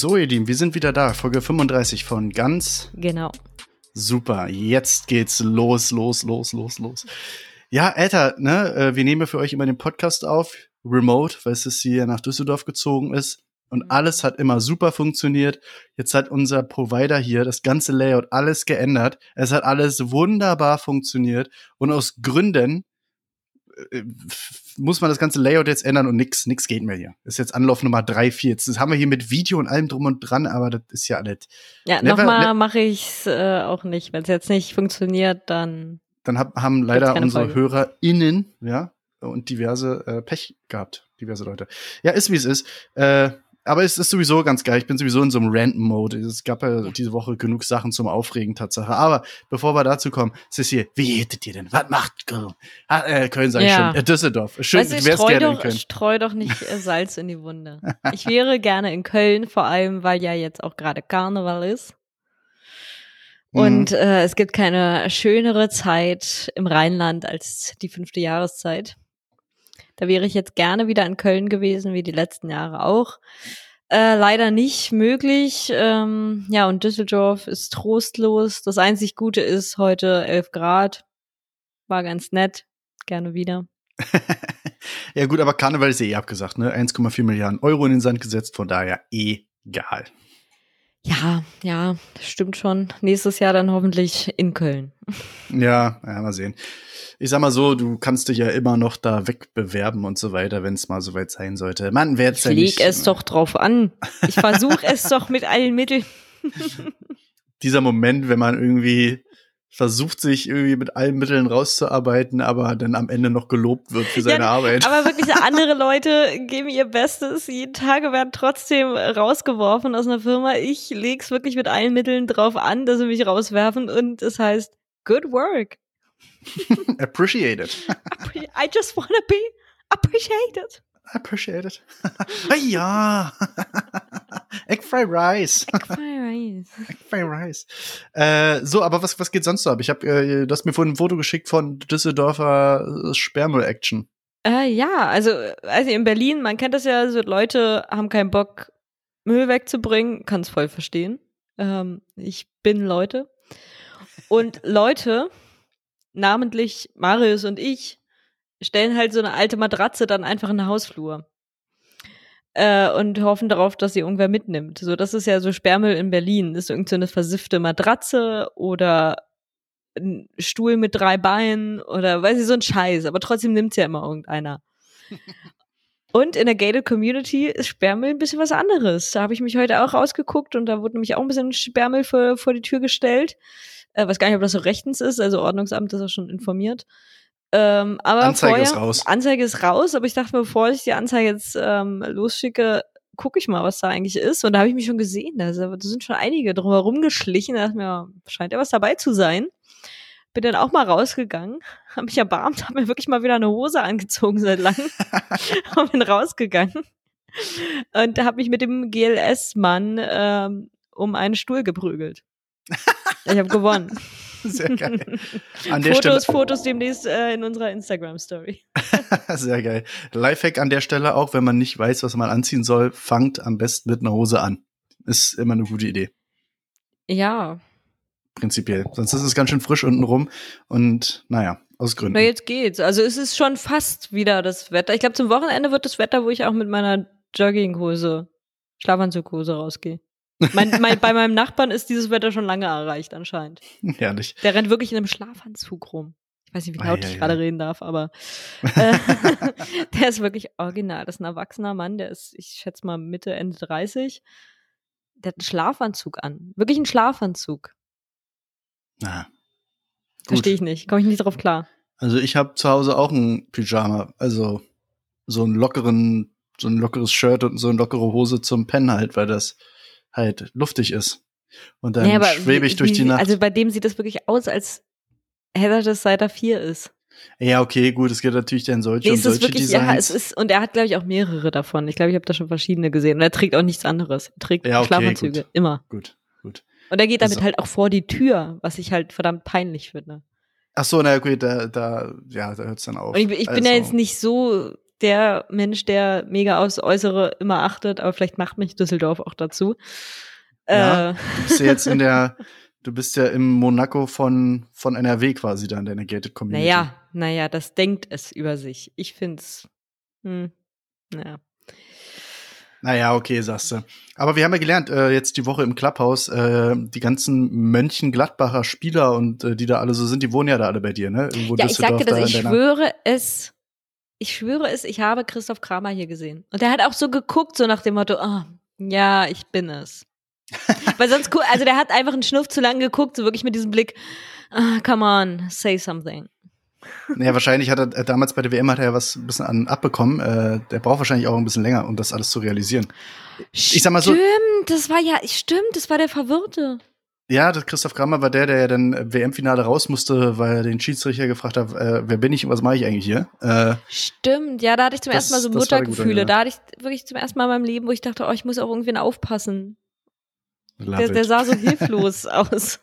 So, ihr Lieben, wir sind wieder da. Folge 35 von Ganz. Genau. Super. Jetzt geht's los, los, los, los, los. Ja, Alter, ne, äh, wir nehmen für euch immer den Podcast auf, remote, weil es hier nach Düsseldorf gezogen ist. Und Mhm. alles hat immer super funktioniert. Jetzt hat unser Provider hier das ganze Layout alles geändert. Es hat alles wunderbar funktioniert. Und aus Gründen muss man das ganze Layout jetzt ändern und nix, nix geht mehr hier. Das ist jetzt Anlauf Nummer drei, vier. Jetzt das haben wir hier mit Video und allem drum und dran, aber das ist ja alles. Ja, nochmal ne- mache ich's äh, auch nicht. Wenn es jetzt nicht funktioniert, dann Dann hab, haben leider unsere Folge. HörerInnen, ja, und diverse äh, Pech gehabt. Diverse Leute. Ja, ist wie es ist. Äh, aber es ist sowieso ganz geil. Ich bin sowieso in so einem Rant-Mode. Es gab ja diese Woche genug Sachen zum Aufregen, Tatsache. Aber bevor wir dazu kommen, Sissi, wie hättet ihr denn? Was macht Köln? Ah, äh, Köln sag ich Ja. schon. Äh, Düsseldorf. Schön, weißt du, ich wärst streu gerne in doch, Köln. streu doch nicht äh, Salz in die Wunde. Ich wäre gerne in Köln, vor allem, weil ja jetzt auch gerade Karneval ist. Mhm. Und äh, es gibt keine schönere Zeit im Rheinland als die fünfte Jahreszeit. Da wäre ich jetzt gerne wieder in Köln gewesen, wie die letzten Jahre auch. Äh, leider nicht möglich. Ähm, ja, und Düsseldorf ist trostlos. Das einzig Gute ist heute 11 Grad. War ganz nett. Gerne wieder. ja, gut, aber Karneval ist eh abgesagt, ne? 1,4 Milliarden Euro in den Sand gesetzt, von daher egal. Ja, ja, stimmt schon. Nächstes Jahr dann hoffentlich in Köln. Ja, ja, mal sehen. Ich sag mal so, du kannst dich ja immer noch da wegbewerben und so weiter, wenn es mal soweit sein sollte. Mann, wer jetzt Ich leg es doch drauf an. Ich versuche es doch mit allen Mitteln. Dieser Moment, wenn man irgendwie versucht, sich irgendwie mit allen Mitteln rauszuarbeiten, aber dann am Ende noch gelobt wird für seine Ja, Arbeit. Aber wirklich andere Leute geben ihr Bestes. Jeden Tag werden trotzdem rausgeworfen aus einer Firma. Ich leg's wirklich mit allen Mitteln drauf an, dass sie mich rauswerfen und es heißt good work. Appreciate it. I just wanna be appreciated. Appreciate it. ja. Egg Fry Rice. Egg Fry Rice. Äh, so, aber was, was geht sonst so ab? Ich habe, äh, du hast mir vorhin ein Foto geschickt von Düsseldorfer äh, Sperrmüll-Action. Äh, ja, also, also in Berlin, man kennt das ja, so Leute haben keinen Bock, Müll wegzubringen, kann es voll verstehen. Ähm, ich bin Leute. Und Leute, namentlich Marius und ich, stellen halt so eine alte Matratze dann einfach in den Hausflur. Äh, und hoffen darauf, dass sie irgendwer mitnimmt. So, das ist ja so Sperrmüll in Berlin. Das ist irgend so eine versiffte Matratze oder ein Stuhl mit drei Beinen oder weiß ich, so ein Scheiß. Aber trotzdem nimmt's ja immer irgendeiner. Und in der Gated Community ist Sperrmüll ein bisschen was anderes. Da habe ich mich heute auch rausgeguckt und da wurde nämlich auch ein bisschen Sperrmüll vor, vor die Tür gestellt. Äh, weiß gar nicht, ob das so rechtens ist, also Ordnungsamt ist auch schon informiert. Ähm, aber Anzeige vorher, ist raus. Anzeige ist raus, aber ich dachte mir, bevor ich die Anzeige jetzt ähm, losschicke, gucke ich mal, was da eigentlich ist. Und da habe ich mich schon gesehen. Also, da sind schon einige drumherum geschlichen. Da dachte ich mir, scheint ja was dabei zu sein. Bin dann auch mal rausgegangen, habe mich erbarmt, habe mir wirklich mal wieder eine Hose angezogen seit langem und bin rausgegangen. Und habe mich mit dem GLS-Mann ähm, um einen Stuhl geprügelt. Ich habe gewonnen. Sehr geil. An der Fotos, Stelle, Fotos demnächst äh, in unserer Instagram-Story. sehr geil. Lifehack an der Stelle auch, wenn man nicht weiß, was man anziehen soll, fangt am besten mit einer Hose an. Ist immer eine gute Idee, Ja, prinzipiell. Sonst ist es ganz schön frisch unten rum und naja, aus Na, Gründen. jetzt geht's. Also es ist schon fast wieder das Wetter. Ich glaube, zum Wochenende wird das Wetter, wo ich auch mit meiner Jogginghose, Schlafanzughose rausgehe. Mein, mein, bei meinem Nachbarn ist dieses Wetter schon lange erreicht anscheinend. Herrlich. Der rennt wirklich in einem Schlafanzug rum. Ich weiß nicht, wie laut Ei, ei, ich gerade ei. reden darf, aber äh, der ist wirklich original. Das ist ein erwachsener Mann, der ist, ich schätze mal, Mitte, Ende 30. Der hat einen Schlafanzug an. Wirklich einen Schlafanzug. Na. Verstehe ich nicht. Komme ich nicht drauf klar. Also ich habe zu Hause auch ein Pyjama, also so einen lockeren, so ein lockeres Shirt und so eine lockere Hose zum Pennen halt, weil das halt luftig ist. Und dann aber schwebe wie- ich durch wie, die Nacht. Also bei dem sieht das wirklich aus, als hätte das seit er vier ist. ja, okay, gut, es gibt natürlich dann solche Nee, und es solche wirklich, Designs. ja, es ist, und er hat, glaube ich, auch mehrere davon. Ich glaube, ich habe da schon verschiedene gesehen. Und er trägt auch nichts anderes. Er trägt Ja, okay, Schlafanzüge, gut. immer. gut, gut. Und er geht damit Also- halt auch vor die Tür, was ich halt verdammt peinlich finde. Ach so, na gut, da, da, ja, da hört's dann auf. Und ich, ich bin ja Also, jetzt nicht so der Mensch, der mega aufs Äußere immer achtet, aber vielleicht macht mich Düsseldorf auch dazu. Ja, Äh, du bist ja jetzt in der, du bist ja im Monaco von, von NRW quasi da in deiner Gated Community. naja, naja, das denkt es über sich. Ich find's, hm, naja. Naja, okay, sagst du. Aber wir haben ja gelernt, äh, jetzt die Woche im Clubhouse, äh, die ganzen Mönchengladbacher Spieler und äh, die da alle so sind, die wohnen ja da alle bei dir, ne? Irgendwo Ja, ich sagte das, ich schwöre es, ich schwöre es, ich habe Christoph Kramer hier gesehen. Und der hat auch so geguckt, so nach dem Motto, ah, ja, ich bin es. Weil sonst, also der hat einfach einen Schnuff zu lang geguckt, so wirklich mit diesem Blick, ah, come on, say something. Naja, wahrscheinlich hat er äh, damals bei der WM hat er ja was ein bisschen an abbekommen. Äh, der braucht wahrscheinlich auch ein bisschen länger, um das alles zu realisieren. Ich sag mal so- Stimmt, das war ja, stimmt, das war der Verwirrte. Ja, das Christoph Kramer war der, der ja dann äh, WM-Finale raus musste, weil er den Schiedsrichter gefragt hat, äh, wer bin ich und was mache ich eigentlich hier? Äh, Stimmt, ja, da hatte ich zum Das- ersten Mal so Muttergefühle. Da hatte ich wirklich zum ersten Mal in meinem Leben, wo ich dachte, oh, ich muss auch irgendwen aufpassen. Der, der sah so hilflos aus.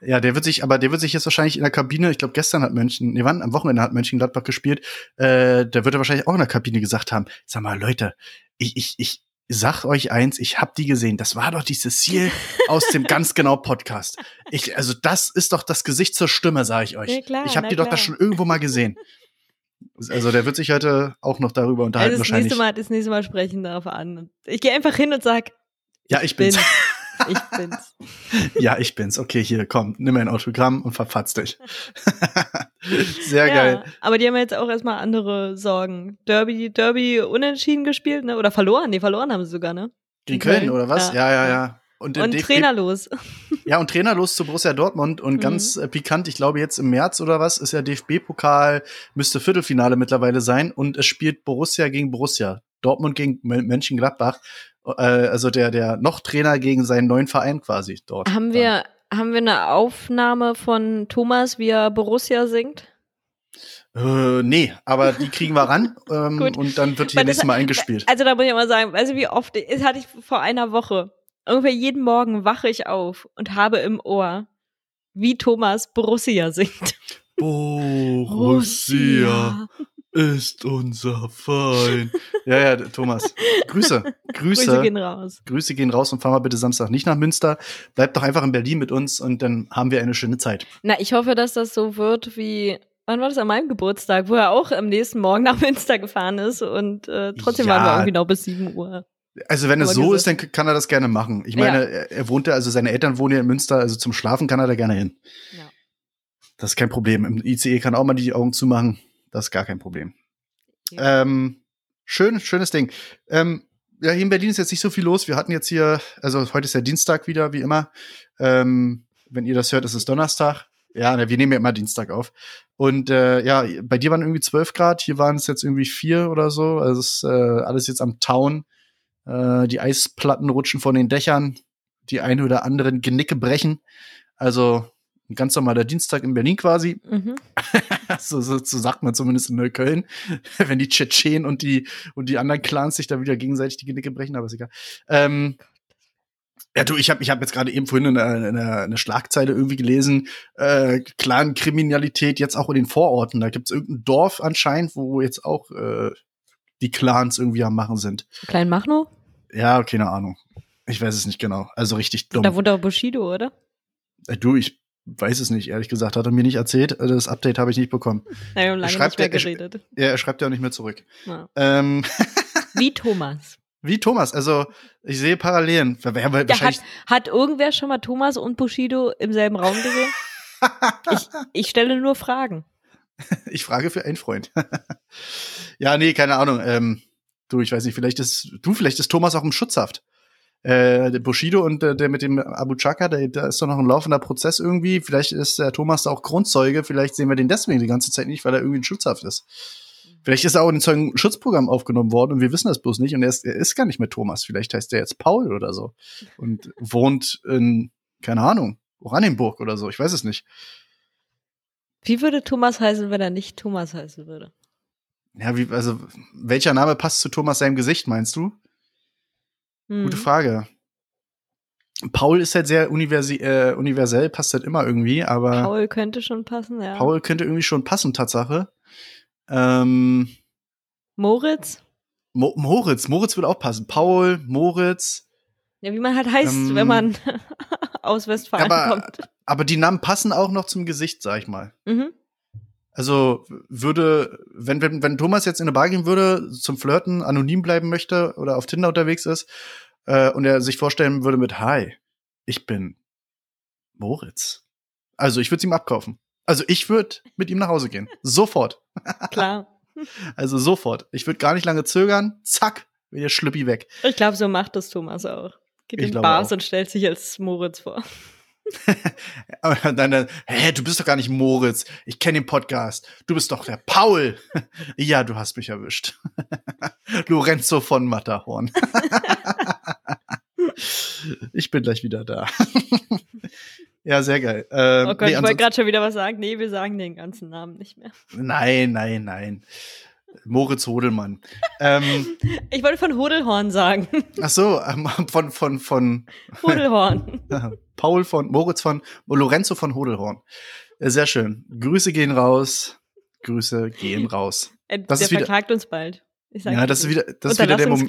Ja, der wird sich, aber der wird sich jetzt wahrscheinlich in der Kabine, ich glaube gestern hat Mönchen, nee, wann? Am Wochenende hat Mönchengladbach gespielt, äh, der wird er wahrscheinlich auch in der Kabine gesagt haben, sag mal, Leute, ich, ich, ich sag euch eins, ich hab die gesehen, das war doch die Cecile aus dem ganz genau Podcast. Ich, also das ist doch das Gesicht zur Stimme, sage ich euch. Ja, klar, ich habe na die doch da klar. schon irgendwo mal gesehen. Also der wird sich heute auch noch darüber unterhalten Also das wahrscheinlich. nächste Mal, das nächste Mal sprechen darauf an. Ich gehe einfach hin und sag, ja, ich bin's. bin's. Ich bin's. ja, ich bin's. Okay, hier, komm, nimm ein Autogramm und verfatz dich. Sehr ja, geil. aber die haben jetzt auch erstmal andere Sorgen. Derby, Derby unentschieden gespielt, ne? Oder verloren? Nee, verloren haben sie sogar, ne? Gegen Köln, Köln, oder was? ja. Ja, ja, ja. Und, Und trainerlos. Ja, und trainerlos zu Borussia Dortmund und Mhm. ganz äh, pikant, ich glaube jetzt im März oder was, ist ja DFB-Pokal, müsste Viertelfinale mittlerweile sein und es spielt Borussia gegen Borussia. Dortmund gegen Mön- Mönchengladbach. Äh, also der, der noch Trainer gegen seinen neuen Verein quasi dort. Haben wir, haben wir eine Aufnahme von Thomas, wie er Borussia singt? Äh, nee, aber die kriegen wir ran ähm, und dann wird das- nächstes Mal eingespielt. Also da muss ich mal sagen, weißt du, wie oft, das hatte ich vor einer Woche. Ungefähr jeden Morgen wache ich auf und habe im Ohr, wie Thomas Borussia singt. Borussia ist unser Feind. ja, ja, Thomas. Grüße. Grüße. Grüße gehen raus. Grüße gehen raus und fahr mal bitte Samstag nicht nach Münster. Bleib doch einfach in Berlin mit uns und dann haben wir eine schöne Zeit. Na, ich hoffe, dass das so wird wie, wann war das an meinem Geburtstag, wo er auch am nächsten Morgen nach Münster gefahren ist und äh, trotzdem Ja. waren wir irgendwie noch bis 7 Uhr. Also wenn es so gesagt- ist, dann kann er das gerne machen. Ich meine, Ja. er, er wohnt ja, also seine Eltern wohnen ja in Münster, also zum Schlafen kann er da gerne hin. Ja. Das ist kein Problem. Im ICE kann auch mal die Augen zumachen. Das ist gar kein Problem. Ja. Ähm, schön, schönes Ding. Ähm, ja, hier in Berlin ist jetzt nicht so viel los. Wir hatten jetzt hier, also heute ist ja Dienstag wieder, wie immer. Ähm, wenn ihr das hört, ist es Donnerstag. Ja, wir nehmen ja immer Dienstag auf. Und äh, ja, bei dir waren irgendwie 12 Grad, hier waren es jetzt irgendwie vier oder so. Also es ist äh, alles jetzt am Tauen. Äh, die Eisplatten rutschen von den Dächern, die ein oder anderen Genicke brechen. Also ein ganz normaler Dienstag in Berlin quasi. Mhm. So, so, so sagt man zumindest in Neukölln, wenn die Tschetschenen und die und die anderen Clans sich da wieder gegenseitig die Genicke brechen, aber ist egal. Ähm, ja, du, ich habe ich hab jetzt gerade eben vorhin eine, eine, eine Schlagzeile irgendwie gelesen, äh, Clan-Kriminalität jetzt auch in den Vororten. Da gibt's irgendein Dorf anscheinend, wo jetzt auch äh, die Clans irgendwie am Machen sind. Klein Machno? Ja, keine Ahnung. Ich weiß es nicht genau. Also richtig dumm. Da wohnt auch Bushido, oder? Äh, du, ich weiß es nicht, ehrlich gesagt. Hat er mir nicht erzählt. Äh, Das Update habe ich nicht bekommen. Haben lange Schreibt nicht mehr geredet. Ja, er schreibt ja auch nicht mehr zurück. Ja. Ähm, Wie Thomas. Wie Thomas, also ich sehe Parallelen. Ja, hat, hat irgendwer schon mal Thomas und Bushido im selben Raum gesehen? Ich, ich stelle nur Fragen. ich frage für einen Freund. ja, nee, keine Ahnung. Ähm, du, ich weiß nicht, vielleicht ist du, vielleicht ist Thomas auch im Schutzhaft. Äh, der Bushido und äh, der mit dem Abu Chaka, der, da ist doch noch ein laufender Prozess irgendwie. Vielleicht ist der Thomas da auch Grundzeuge. Vielleicht sehen wir den deswegen die ganze Zeit nicht, weil er irgendwie in Schutzhaft ist. Vielleicht ist er auch in ein Zeugenschutzprogramm aufgenommen worden und wir wissen das bloß nicht. Und er ist, er ist gar nicht mehr Thomas. Vielleicht heißt er jetzt Paul oder so. Und wohnt in, keine Ahnung, Oranienburg oder so. Ich weiß es nicht. Wie würde Thomas heißen, wenn er nicht Thomas heißen würde? Ja, wie, also, welcher Name passt zu Thomas seinem Gesicht, meinst du? Hm. Gute Frage. Paul ist halt sehr äh, universell, passt halt immer irgendwie, aber Paul, Paul könnte schon passen, ja. könnte irgendwie schon passen, Tatsache. Ähm, Moritz? Mo Moritz, Moritz würde auch passen. Paul, Moritz. Ja, wie man halt heißt, Ähm, wenn man aus Westfalen aber- kommt. Aber die Namen passen auch noch zum Gesicht, sag ich mal. Mhm. Also würde, wenn, wenn, wenn Thomas jetzt in eine Bar gehen würde, zum Flirten anonym bleiben möchte oder auf Tinder unterwegs ist äh, und er sich vorstellen würde mit Hi, ich bin Moritz. Also ich würde es ihm abkaufen. Also ich würde mit ihm nach Hause gehen. Sofort. Klar. Also sofort. Ich würde gar nicht lange zögern. Zack, wäre der Schlüppi weg. Ich glaube, so macht das Thomas auch. Geht Ich in Bars auch. und stellt sich als Moritz vor. Aber dann, dann, hä, du bist doch gar nicht Moritz. Ich kenne den Podcast. Du bist doch der Paul. ja, du hast mich erwischt. Lorenzo von Matterhorn. ich bin gleich wieder da. ja, sehr geil. Ähm, Oh Gott, nee, ich wollte gerade schon wieder was sagen. Nee, wir sagen den ganzen Namen nicht mehr. nein, nein, nein. Moritz Hodelmann. ähm, Ich wollte von Hodelhorn sagen. ach so, ähm, von, von, von Hodelhorn. Paul von, Moritz von, Lorenzo von Hodelhorn. Äh, Sehr schön. Grüße gehen raus. Grüße gehen raus. Äh, Das der ist wieder- verklagt uns bald. Ja, das ist wieder, das ist wieder der Moment.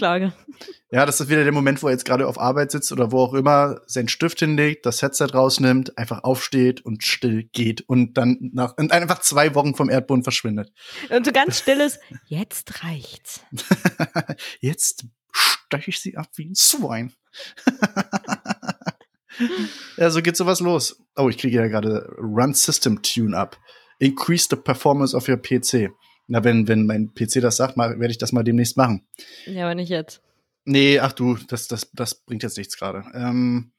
Ja, das ist wieder der Moment, wo er jetzt gerade auf Arbeit sitzt oder wo auch immer, seinen Stift hinlegt, das Headset rausnimmt, einfach aufsteht und still geht und dann nach und einfach zwei Wochen vom Erdboden verschwindet. Und so ganz stilles, jetzt reicht's. Jetzt steche ich sie ab wie ein Swine. ja, so geht sowas los. Oh, ich kriege ja gerade Run System Tune Up. Increase the performance of your PC. Na, wenn, wenn mein PC das sagt, werde ich das mal demnächst machen. Ja, aber nicht jetzt. Nee, ach du, das, das, das bringt jetzt nichts gerade. Ähm,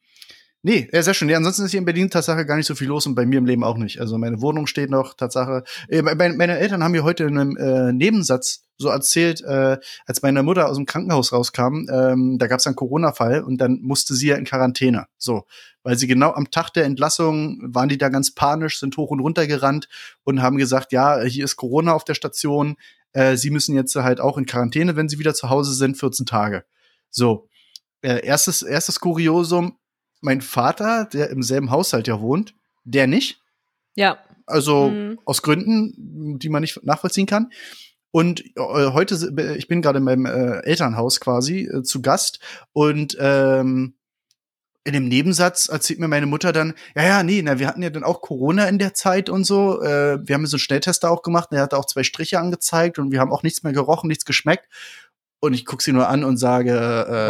nee, ja, sehr schön. Ja, ansonsten ist hier in Berlin Tatsache gar nicht so viel los und bei mir im Leben auch nicht. Also meine Wohnung steht noch, Tatsache. Äh, meine, meine Eltern haben mir heute in einem äh, Nebensatz so erzählt, äh, als meine Mutter aus dem Krankenhaus rauskam, ähm, da gab es einen Corona-Fall und dann musste sie ja in Quarantäne. So, weil sie genau am Tag der Entlassung waren die da ganz panisch, sind hoch und runter gerannt und haben gesagt, ja, hier ist Corona auf der Station. Äh, sie müssen jetzt halt auch in Quarantäne, wenn sie wieder zu Hause sind, 14 Tage. So, äh, erstes, erstes Kuriosum, mein Vater, der im selben Haushalt ja wohnt, der nicht. Ja. Also Mhm. aus Gründen, die man nicht nachvollziehen kann. Und äh, heute, si- ich bin gerade in meinem äh, Elternhaus quasi äh, zu Gast und ähm, in dem Nebensatz erzählt mir meine Mutter dann, ja, ja, nee, na, wir hatten ja dann auch Corona in der Zeit und so. Äh, wir haben so einen Schnelltester auch gemacht, der hat auch zwei Striche angezeigt und wir haben auch nichts mehr gerochen, nichts geschmeckt. Und ich guck sie nur an und sage, äh,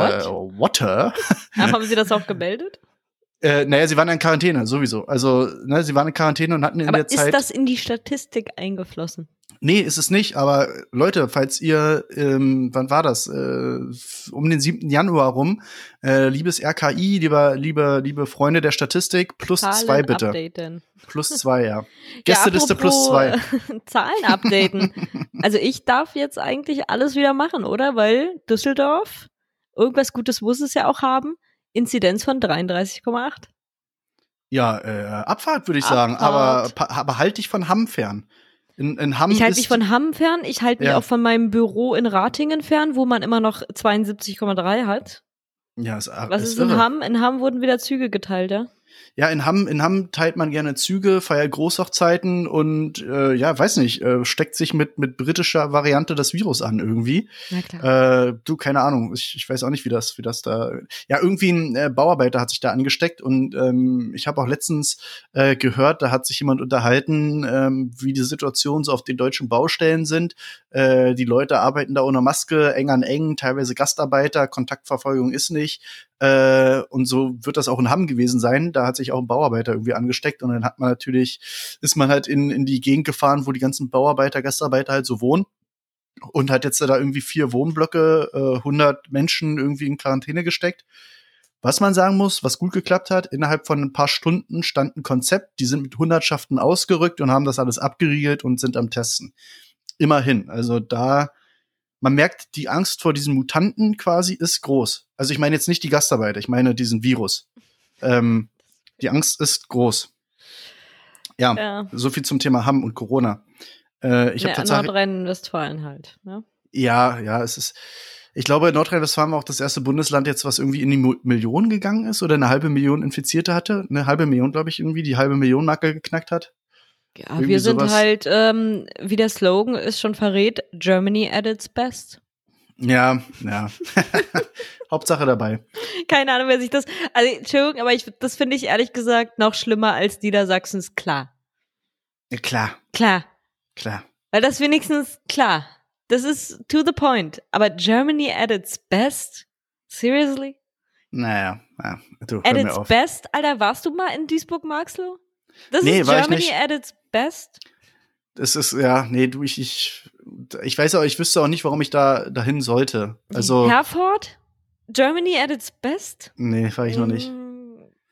Water? Ach, haben Sie das auch gemeldet? Äh, naja, sie waren in Quarantäne, sowieso. Also, ne, sie waren in Quarantäne und hatten in Aber der Zeit. ist das in die Statistik eingeflossen? Nee, ist es nicht, aber Leute, falls ihr, ähm, wann war das? Äh, um den 7. Januar rum, äh, liebes RKI, lieber, liebe, liebe Freunde der Statistik, plus Zahlen zwei bitte. updaten. Plus zwei, ja. Gästeliste plus apropos, zwei. äh, Zahlen updaten. also ich darf jetzt eigentlich alles wieder machen, oder? Weil Düsseldorf, irgendwas Gutes muss es ja auch haben, Inzidenz von 33,8. Ja, äh, Abfahrt würde ich sagen, aber, Abfahrt. aber halt dich von Hamm fern. In, in Hamm Ich halte ist, mich von Hamm fern, ich halte mich Ja. auch von meinem Büro in Ratingen fern, wo man immer noch 72,3 hat. ja, ist, Was ist, in irre. Hamm? In Hamm wurden wieder Züge geteilt, ja? Ja, in Hamm, in Hamm teilt man gerne Züge, feiert Großhochzeiten und äh, ja, weiß nicht, äh, steckt sich mit mit britischer Variante das Virus an irgendwie. Na klar. Äh, du, keine Ahnung, ich, ich weiß auch nicht, wie das, wie das da. Ja, irgendwie ein äh, Bauarbeiter hat sich da angesteckt und ähm, ich habe auch letztens äh, gehört, da hat sich jemand unterhalten, ähm, wie die Situation so auf den deutschen Baustellen sind. Äh, die Leute arbeiten da ohne Maske, eng an eng, teilweise Gastarbeiter, Kontaktverfolgung ist nicht. Äh, und so wird das auch in Hamm gewesen sein. Da hat sich auch ein Bauarbeiter irgendwie angesteckt und dann hat man natürlich, ist man halt in, in die Gegend gefahren, wo die ganzen Bauarbeiter, Gastarbeiter halt so wohnen und hat jetzt da irgendwie vier Wohnblöcke, äh, 100 Menschen irgendwie in Quarantäne gesteckt. Was man sagen muss, was gut geklappt hat, innerhalb von ein paar Stunden stand ein Konzept, die sind mit Hundertschaften ausgerückt und haben das alles abgeriegelt und sind am Testen. Immerhin, also da, man merkt, die Angst vor diesen Mutanten quasi ist groß. Also ich meine jetzt nicht die Gastarbeiter, ich meine diesen Virus. Ähm, die Angst ist groß. Ja, Ja. so viel zum Thema Hamm und Corona. Äh, ich habe ja, tatsächlich Nordrhein-Westfalen halt. Ne? ja, ja, es ist. Ich glaube, Nordrhein-Westfalen war auch das erste Bundesland jetzt, was irgendwie in die Mo- Million gegangen ist oder eine halbe Million Infizierte hatte. Eine halbe Million, glaube ich, irgendwie die halbe Million Marke geknackt hat. Ja, Irgendwie wir sind sowas. halt, ähm, wie der Slogan ist schon verrät, Germany at its best. Ja, ja. Hauptsache dabei. Keine Ahnung, wer sich das. Also, Entschuldigung, aber ich, das finde ich ehrlich gesagt noch schlimmer als Niedersachsens klar. Ja, klar, Klar. klar. Weil das wenigstens klar. Das ist to the point. Aber Germany at its best? Seriously? Naja, ja, du, At its auf. best? Alter, warst du mal in Duisburg-Marxloh? Das Nee, ist Germany at its best? Das ist, ja, nee, du, ich, ich, ich weiß auch, ich wüsste auch nicht, warum ich da dahin sollte. Also, Herford? Germany at its best? nee, war ich noch nicht. Mm,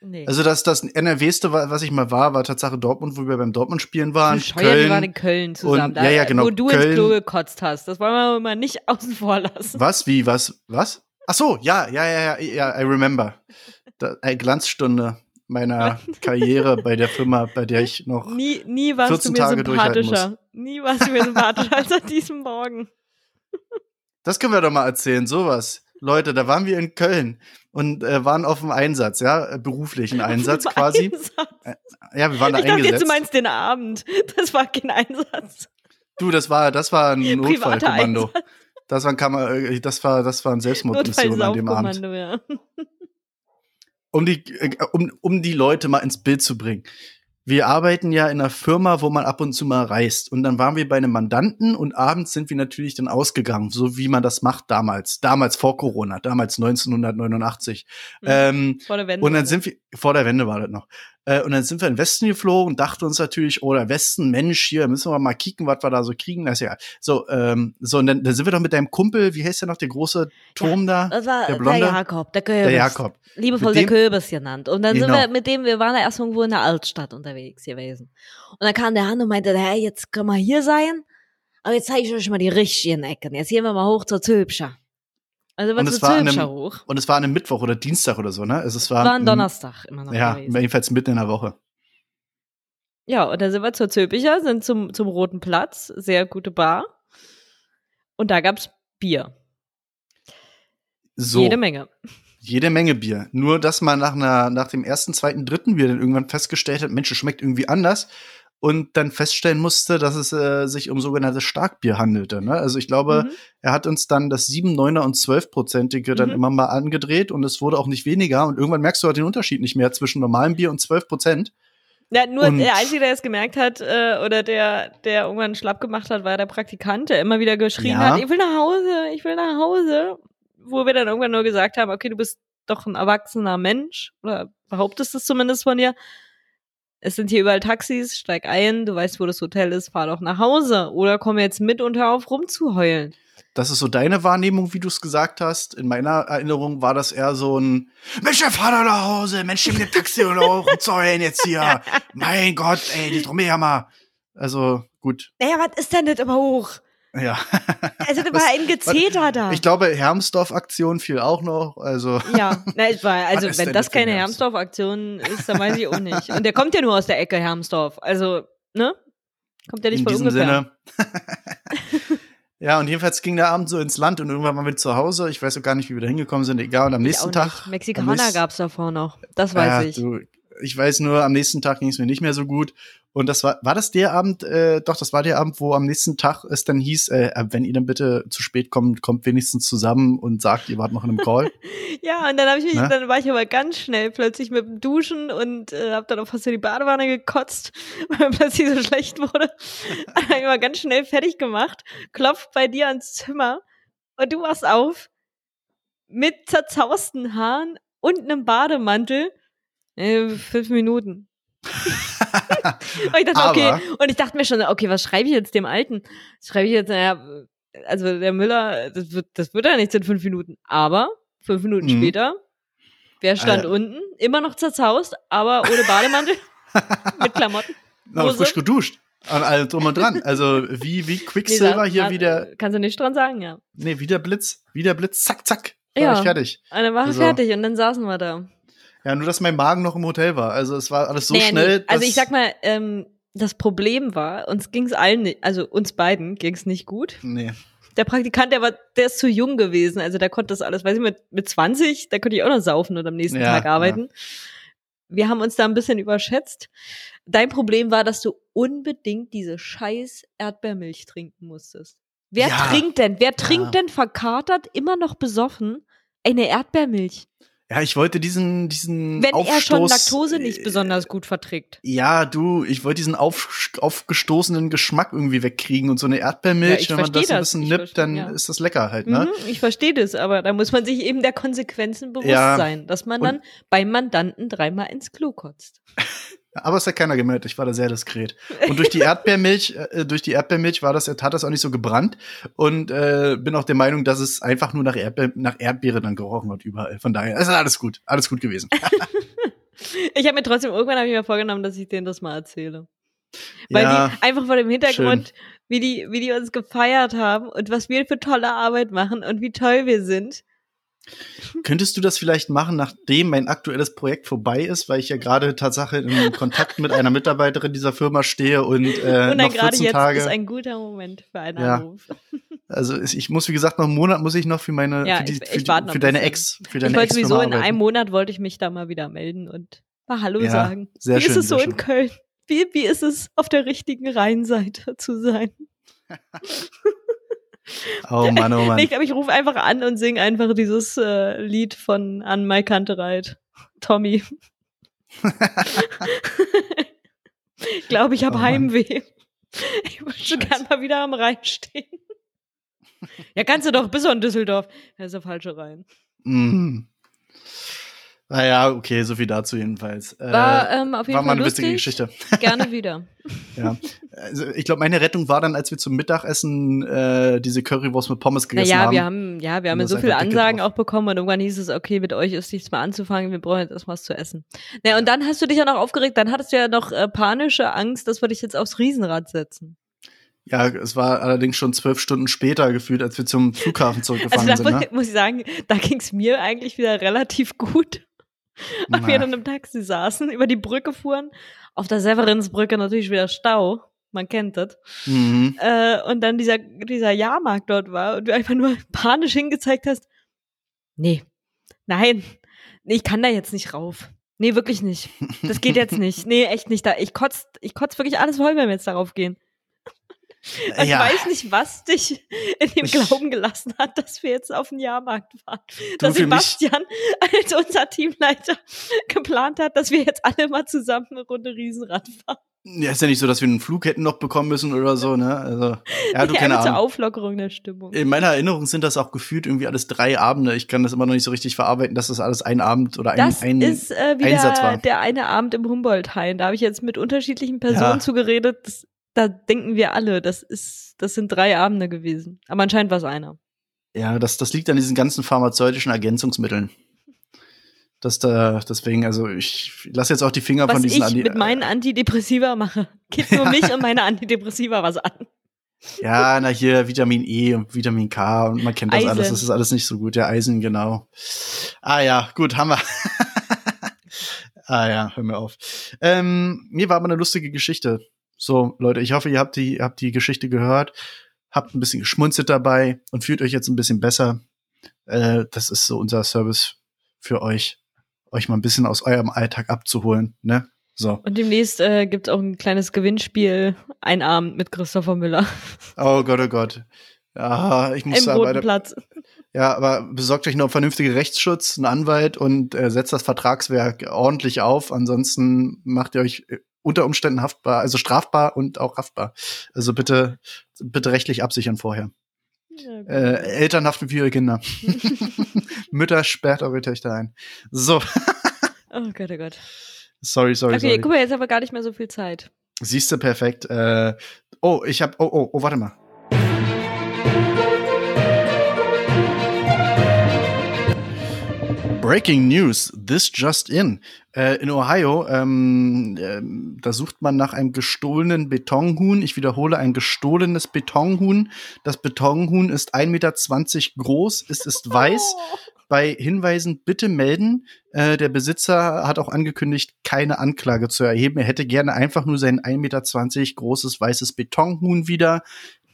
Nee. Also das, das NRWste, wa- was ich mal war, war Tatsache Dortmund, wo wir beim Dortmund spielen waren. Bescheuert, wir Köln. waren in Köln zusammen. und- ja, ja, genau, Wo du Köln. ins Klo gekotzt hast. Das wollen wir mal nicht außen vor lassen. Was? Wie? Was? Was? Ach so, ja, ja, ja, ja, ja, I remember. Da, eine Glanzstunde meiner Karriere bei der Firma, bei der ich noch. Nie, nie warst 14 du mir Tage sympathischer. Nie warst du mir sympathischer als an diesem Morgen. Das können wir doch mal erzählen, sowas. Leute, da waren wir in Köln und äh, waren auf dem Einsatz, ja, äh, beruflichen Einsatz quasi. Einsatz. Ja, wir waren da Ich dachte jetzt, eingesetzt. du meinst den Abend. Das war kein Einsatz. Du, das war, das war ein Notfallkommando. Das war, ein Kammer, äh, das war, das war eine Selbstmordmission an dem Abend. Ja. Um die, äh, um, um die Leute mal ins Bild zu bringen. Wir arbeiten ja in einer Firma, wo man ab und zu mal reist. Und dann waren wir bei einem Mandanten und abends sind wir natürlich dann ausgegangen, so wie man das macht damals. Damals vor Corona, damals 1989. Mhm. Ähm, Vor der Wende. und dann sind wir, vor der Wende war das noch. Äh, und dann sind wir in den Westen geflogen und dachten uns natürlich, oh, der Westen, Mensch, hier müssen wir mal kicken, was wir da so kriegen. Das ist ja, so, ähm, so, und dann, dann sind wir doch mit deinem Kumpel, wie heißt der noch, der große Turm da? das war der der, Blonde? Jakob, der Kürbis. Der Jakob. Liebevoll Mit der dem- Kürbis genannt. Und dann Genau. sind wir mit dem, wir waren da erst irgendwo in der Altstadt unterwegs gewesen. Und dann kam der an und meinte, hey, jetzt können wir hier sein, aber jetzt zeige ich euch mal die richtigen Ecken. Jetzt gehen wir mal hoch zur Zülpscher. Also wir Und es war an einem- hoch. Und es war an einem Mittwoch oder Dienstag oder so, ne? Also es war, War ein ein- Donnerstag immer noch Ja, gewesen. jedenfalls mitten in der Woche. Ja, und da sind wir zur Zülpicher, sind zum, zum Roten Platz, sehr gute Bar. Und da gab's Bier. So, Jede Menge. jede Menge Bier. Nur, dass man nach, einer, nach dem ersten, zweiten, dritten Bier dann irgendwann festgestellt hat, Mensch, es schmeckt irgendwie anders. Und dann feststellen musste, dass es äh, sich um sogenanntes Starkbier handelte. Ne? Also ich glaube, Mhm. er hat uns dann das 7, 9er und 12-prozentige dann Mhm. immer mal angedreht und es wurde auch nicht weniger. Und irgendwann merkst du halt den Unterschied nicht mehr zwischen normalem Bier und 12 Prozent. Ja, nur Und- der Einzige, der es gemerkt hat, äh, oder der, der irgendwann schlapp gemacht hat, war der Praktikant, der immer wieder geschrien Ja. hat, ich will nach Hause, ich will nach Hause. Wo wir dann irgendwann nur gesagt haben, okay, du bist doch ein erwachsener Mensch, oder behauptest es zumindest von dir. Es sind hier überall Taxis, steig ein, du weißt, wo das Hotel ist, fahr doch nach Hause. Oder komm jetzt mit und hör auf rumzuheulen. Das ist so deine Wahrnehmung, wie du es gesagt hast. In meiner Erinnerung war das eher so ein Mensch, der Vater nach Hause, Mensch, nimm den Taxi oder auch rumzeulen jetzt hier. mein Gott, ey, die her mal. Also, gut, Naja, was ist denn das aber hoch? Ja. Also, da Was- war ein Gezeter da. Ich glaube, Hermsdorf-Aktion fiel auch noch. Also, Ja, na, es war, also wenn das keine Hermsdorf? Hermsdorf-Aktion ist, dann weiß ich auch nicht. Und der kommt ja nur aus der Ecke Hermsdorf. Also, ne? Kommt ja nicht in von diesem ungefähr. Sinne. ja, und jedenfalls ging der Abend so ins Land und irgendwann waren wir zu Hause. Ich weiß auch gar nicht, wie wir da hingekommen sind. Egal, und am Ich nächsten Tag. Mexikaner nächsten- gab's davor noch. Das weiß Ja, ich. Du, ich weiß nur, am nächsten Tag ging es mir nicht mehr so gut. Und das war, war das der Abend, äh, doch, das war der Abend, wo am nächsten Tag es dann hieß, äh, wenn ihr dann bitte zu spät kommt, kommt wenigstens zusammen und sagt, ihr wart noch in einem Call. Ja, und dann habe ich mich, Ne? dann war ich aber ganz schnell plötzlich mit dem Duschen und äh, habe dann auch fast in die Badewanne gekotzt, weil mir plötzlich so schlecht wurde. Dann ich mal ganz schnell fertig gemacht, klopft bei dir ans Zimmer und du wachst auf mit zerzausten Haaren und einem Bademantel. Äh, fünf Minuten. und ich dachte, okay, und ich dachte mir schon, okay, was schreibe ich jetzt dem Alten? Schreibe ich jetzt, naja, also der Müller, das wird, das wird ja nichts in fünf Minuten. Aber fünf Minuten Mhm. später, wer stand Alter. unten? Immer noch zerzaust, aber ohne Bademantel, mit Klamotten. Na, frisch geduscht. Und alles drum und dran. Also wie, wie Quicksilver Nee, hier wieder, Kannst du nicht dran sagen, ja. nee, wieder Blitz, wieder Blitz, zack, zack. War Ja. ich fertig. Und dann war Also- fertig und dann saßen wir da. Ja, nur dass mein Magen noch im Hotel war. Also es war alles so Naja, schnell. Nee. Also ich sag mal, ähm, das Problem war, uns ging's allen nicht, also uns beiden ging's nicht gut. Nee. Der Praktikant, der war, der ist zu jung gewesen, also der konnte das alles, weiß ich, mit, mit 20, da konnte ich auch noch saufen und am nächsten Ja, Tag arbeiten. wir haben uns da ein bisschen überschätzt. Dein Problem war, dass du unbedingt diese scheiß Erdbeermilch trinken musstest. Wer Ja. trinkt denn? Wer trinkt Ja. denn verkatert, immer noch besoffen, eine Erdbeermilch? Ja, ich wollte diesen, diesen Wenn Aufstoß, er schon Laktose nicht äh, besonders gut verträgt. Ja, du, ich wollte diesen auf, aufgestoßenen Geschmack irgendwie wegkriegen und so eine Ja, Erdbeermilch, ich wenn man das ein bisschen nippt, dann ja. ist das lecker halt, ne? Mhm, ich verstehe das, aber da muss man sich eben der Konsequenzen bewusst Ja. sein, dass man Und- dann beim Mandanten dreimal ins Klo kotzt. Aber es hat keiner gemerkt, ich war da sehr diskret. Und durch die Erdbeermilch, äh, durch die Erdbeermilch war das, hat das auch nicht so gebrannt. Und äh, bin auch der Meinung, dass es einfach nur nach, Erdbeer, nach Erdbeere dann gerochen hat überall. Von daher ist alles gut, alles gut gewesen. Ich habe mir trotzdem irgendwann hab ich mir vorgenommen, dass ich denen das mal erzähle. Weil ja, die einfach vor dem Hintergrund, wie die, wie die uns gefeiert haben und was wir für tolle Arbeit machen und wie toll wir sind. Könntest du das vielleicht machen, nachdem mein aktuelles Projekt vorbei ist, weil ich ja gerade Tatsache in Kontakt mit einer Mitarbeiterin dieser Firma stehe und, äh, und noch gerade 14 jetzt Tage. ist ein guter Moment für einen Ja. Anruf. Also ich muss, wie gesagt, noch einen Monat muss ich noch für meine, Ja, für, die, ich- für, ich die, warte noch für ein deine. Ex, für deine Ich wollte sowieso in einem Monat wollte ich mich da mal wieder melden und mal Hallo Ja, sagen. sehr wie schön, ist es so sehr in schön. Köln? Wie, wie ist es, auf der richtigen Rheinseite zu sein? Oh Mann, oh Mann. Ich glaube, ich rufe einfach an und singe einfach dieses äh, Lied von An Mai Kantereit. Tommy. ich glaube, ich habe Oh. Heimweh. Ich würde Scheiße. gern mal wieder am Rhein stehen. Ja, kannst du doch bis in Düsseldorf. Das ist der falsche Rhein. Mhm. Naja, okay, so viel dazu jedenfalls. Äh, War ähm, auf jeden war mal Fall eine lustig. witzige Geschichte. Gerne wieder. Ja. Also, ich glaube, meine Rettung war dann, als wir zum Mittagessen äh, diese Currywurst mit Pommes gegessen Naja, haben. wir haben, ja, wir haben so viele Ansagen auch bekommen und irgendwann hieß es, okay, mit euch ist nichts mehr anzufangen, wir brauchen jetzt erst was zu essen. Naja, und dann hast du dich ja noch aufgeregt, dann hattest du ja noch äh, panische Angst, dass wir dich jetzt aufs Riesenrad setzen. Ja, es war allerdings schon zwölf Stunden später gefühlt, als wir zum Flughafen Also zurückgefahren da sind. Ne? muss ich sagen, da ging es mir eigentlich wieder relativ gut. Wir Na. dann im Taxi saßen, über die Brücke fuhren. Auf der Severinsbrücke natürlich wieder Stau. Man kennt das. Mhm. Äh, und dann dieser, dieser Jahrmarkt dort war und du einfach nur panisch hingezeigt hast. Nee, nein, nee, ich kann da jetzt nicht rauf. Nee, wirklich nicht. Das geht jetzt nicht. Nee, echt nicht. Da, ich kotz, ich kotz wirklich alles voll, wenn wir jetzt darauf gehen. Also ja, Ich weiß nicht, was dich in dem Ich- Glauben gelassen hat, dass wir jetzt auf den Jahrmarkt fahren. Du, dass Sebastian als unser Teamleiter geplant hat, dass wir jetzt alle mal zusammen eine Runde Riesenrad fahren. ja, ist ja nicht so, dass wir einen Flug hätten noch bekommen müssen oder so, ne? Also, ja, du Nee, keine Ahnung. Auflockerung der Stimmung. In meiner Erinnerung sind das auch gefühlt irgendwie alles drei Abende. Ich kann das immer noch nicht so richtig verarbeiten, dass das alles ein Abend oder ein, Das ein ist äh, Einsatz war. wieder der eine Abend im Humboldt-Hain. Da habe ich jetzt mit unterschiedlichen Personen Ja. zugeredet. Das, da denken wir alle, das ist, das sind drei Abende gewesen. Aber anscheinend war es einer. Ja, das, das liegt an diesen ganzen pharmazeutischen Ergänzungsmitteln. Das da, deswegen, also ich lasse jetzt auch die Finger Was von diesen ich Andi- mit meinen Antidepressiva mache, geht nur mich und meine Antidepressiva was an. Ja, na hier Vitamin E und Vitamin K und man kennt das Eisen. alles. Das ist alles nicht so gut. Ja, Eisen, genau. Ah ja, gut, haben wir. ah ja, hör mir auf. Ähm, mir war aber eine lustige Geschichte. So, Leute, ich hoffe, ihr habt die, habt die Geschichte gehört, habt ein bisschen geschmunzelt dabei und fühlt euch jetzt ein bisschen besser. Äh, das ist so unser Service für euch, euch mal ein bisschen aus eurem Alltag abzuholen, ne? So. Und demnächst äh, gibt es auch ein kleines Gewinnspiel, ein Abend mit Christopher Müller Oh Gott, oh Gott. Ja, ich muss im da Roten Platz. Ja, aber besorgt euch noch vernünftige Rechtsschutz, einen Anwalt und äh, setzt das Vertragswerk ordentlich auf. Ansonsten macht ihr euch äh, unter Umständen haftbar, also strafbar und auch haftbar. Also bitte, bitte rechtlich absichern vorher. Ja. Äh, Eltern haften für ihre Kinder. Mütter sperrt eure Töchter ein. So, oh Gott, oh Gott. sorry, sorry, Okay, sorry. guck mal, jetzt haben wir gar nicht mehr so viel Zeit. Siehst du perfekt. Äh, oh, ich hab, oh, oh, oh, warte mal. Breaking News, this just in. Äh, in Ohio, ähm, ähm, da sucht man nach einem gestohlenen Betonhuhn. Ich wiederhole, ein gestohlenes Betonhuhn. Das Betonhuhn ist 1,20 Meter groß, es ist weiß. Bei Hinweisen bitte melden. Äh, der Besitzer hat auch angekündigt, keine Anklage zu erheben. Er hätte gerne einfach nur sein 1,20 Meter großes weißes Betonhuhn wieder.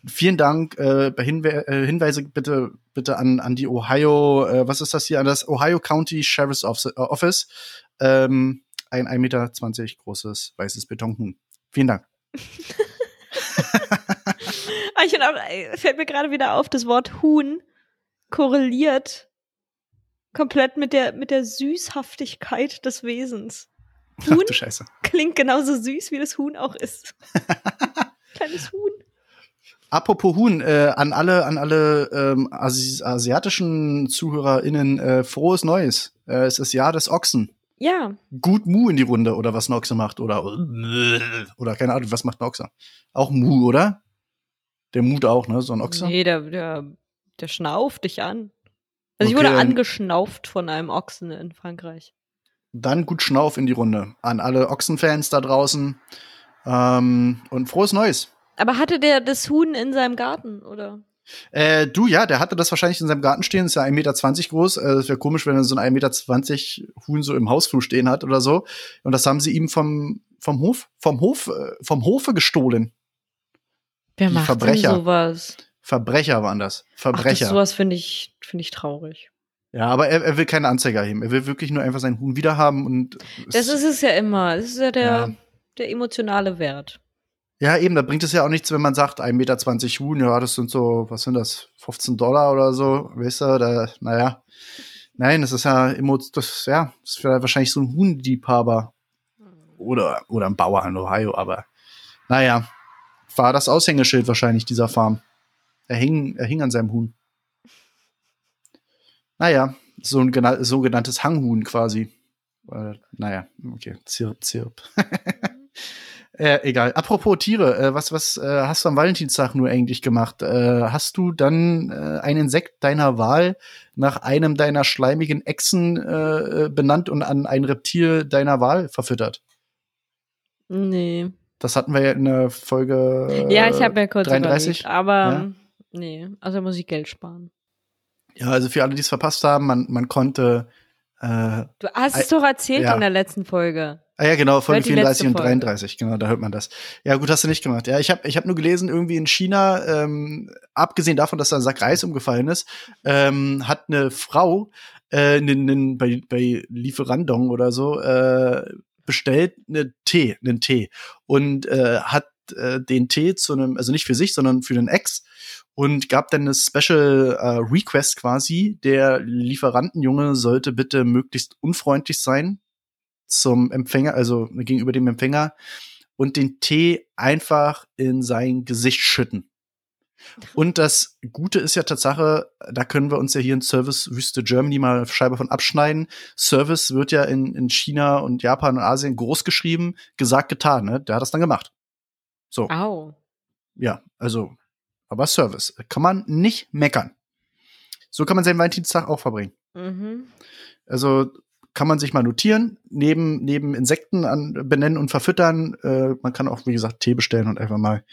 Vielen Dank. Äh, bei Hinwe äh, Hinweise bitte bitte an an die Ohio, äh, was ist das hier, an das Ohio County Sheriff's Office. Office. Ähm, ein 1,20 Meter großes weißes Betonhuhn. Vielen Dank. Ah, ich auch, äh, fällt mir gerade wieder auf, das Wort Huhn korreliert komplett mit der, mit der Süßhaftigkeit des Wesens. Huhn Ach klingt genauso süß, wie das Huhn auch ist. Kleines Huhn. Apropos Huhn, äh, an alle, an alle ähm, Asi asiatischen ZuhörerInnen, äh, frohes Neues. Äh, es ist Jahr des Ochsen. Ja, Gut Mu in die Runde oder was ein Ochse macht oder oder keine Ahnung, was macht ein Ochse? Auch Mu, oder? Der mut auch, ne? So ein Ochse. nee, der, der, der schnauft dich an. Also ich Okay, wurde dann- angeschnauft von einem Ochsen in Frankreich. Dann gut Schnauf in die Runde. An alle Ochsenfans da draußen. Ähm, und frohes Neues. Aber hatte der das Huhn in seinem Garten, oder? Äh, du, ja, der hatte das wahrscheinlich in seinem Garten stehen, ist ja 1,20 Meter groß. Äh, es wäre komisch, wenn er so ein 1,20 Meter Huhn so im Hausflur stehen hat oder so. Und das haben sie ihm vom, vom Hof, vom Hof, äh, vom Hofe gestohlen. Wer Die macht Verbrecher. denn sowas? Verbrecher waren das. Ach, das, Verbrecher. sowas finde ich, finde ich traurig. ja, aber er, er will keine Anzeige erheben. Er will wirklich nur einfach seinen Huhn wiederhaben und Das ist es ja immer. Das ist ja der, Ja. der emotionale Wert. Ja, eben, da bringt es ja auch nichts, wenn man sagt, 1,20 Meter Huhn, ja, das sind so, was sind das, 15 Dollar oder so, weißt du, da, naja. Nein, das ist ja, emo- das, ja, das ist wahrscheinlich so ein Huhnliebhaber. Oder, oder ein Bauer in Ohio, aber, naja, war das Aushängeschild wahrscheinlich dieser Farm. Er hing, er hing an seinem Huhn. Naja, so ein gena- sogenanntes Hanghuhn quasi. Äh, naja, okay, zirp, zirp. Äh, egal. Apropos Tiere, äh, was, was äh, hast du am Valentinstag nur eigentlich gemacht? Äh, hast du dann äh, ein Insekt deiner Wahl nach einem deiner schleimigen Echsen äh, benannt und an ein Reptil deiner Wahl verfüttert? Nee. Das hatten wir ja in der Folge. äh, ja, ich habe mir kurz 33? überlegt, aber Ja. nee, also muss ich Geld sparen. Ja, also für alle, die es verpasst haben, man, man konnte. Äh, Du hast es doch erzählt ja. in der letzten Folge. Ah ja, genau, Folge Hört die 34 und letzte Folge. 33, genau, da hört man das. Ja, gut, hast du nicht gemacht. Ja, ich habe ich hab nur gelesen, irgendwie in China, ähm, abgesehen davon, dass da ein Sack Reis umgefallen ist, ähm, hat eine Frau äh, nen, nen, bei, bei Lieferandong oder so äh, bestellt einen Tee, einen Tee und äh, hat äh, den Tee zu einem, also nicht für sich, sondern für den Ex und gab dann eine Special äh, Request quasi. Der Lieferantenjunge sollte bitte möglichst unfreundlich sein zum Empfänger, also gegenüber dem Empfänger und den Tee einfach in sein Gesicht schütten. Und das Gute ist ja Tatsache, da können wir uns ja hier in Service Wüste Germany mal eine Scheibe von abschneiden. Service wird ja in, in China und Japan und Asien groß geschrieben, gesagt, getan, ne? Der hat das dann gemacht. So. Au. Ja, also, aber Service. Kann man nicht meckern. So kann man seinen Valentinstag auch verbringen. Mhm. Also kann man sich mal notieren, neben, neben Insekten an, benennen und verfüttern. Äh, man kann auch, wie gesagt, Tee bestellen und einfach mal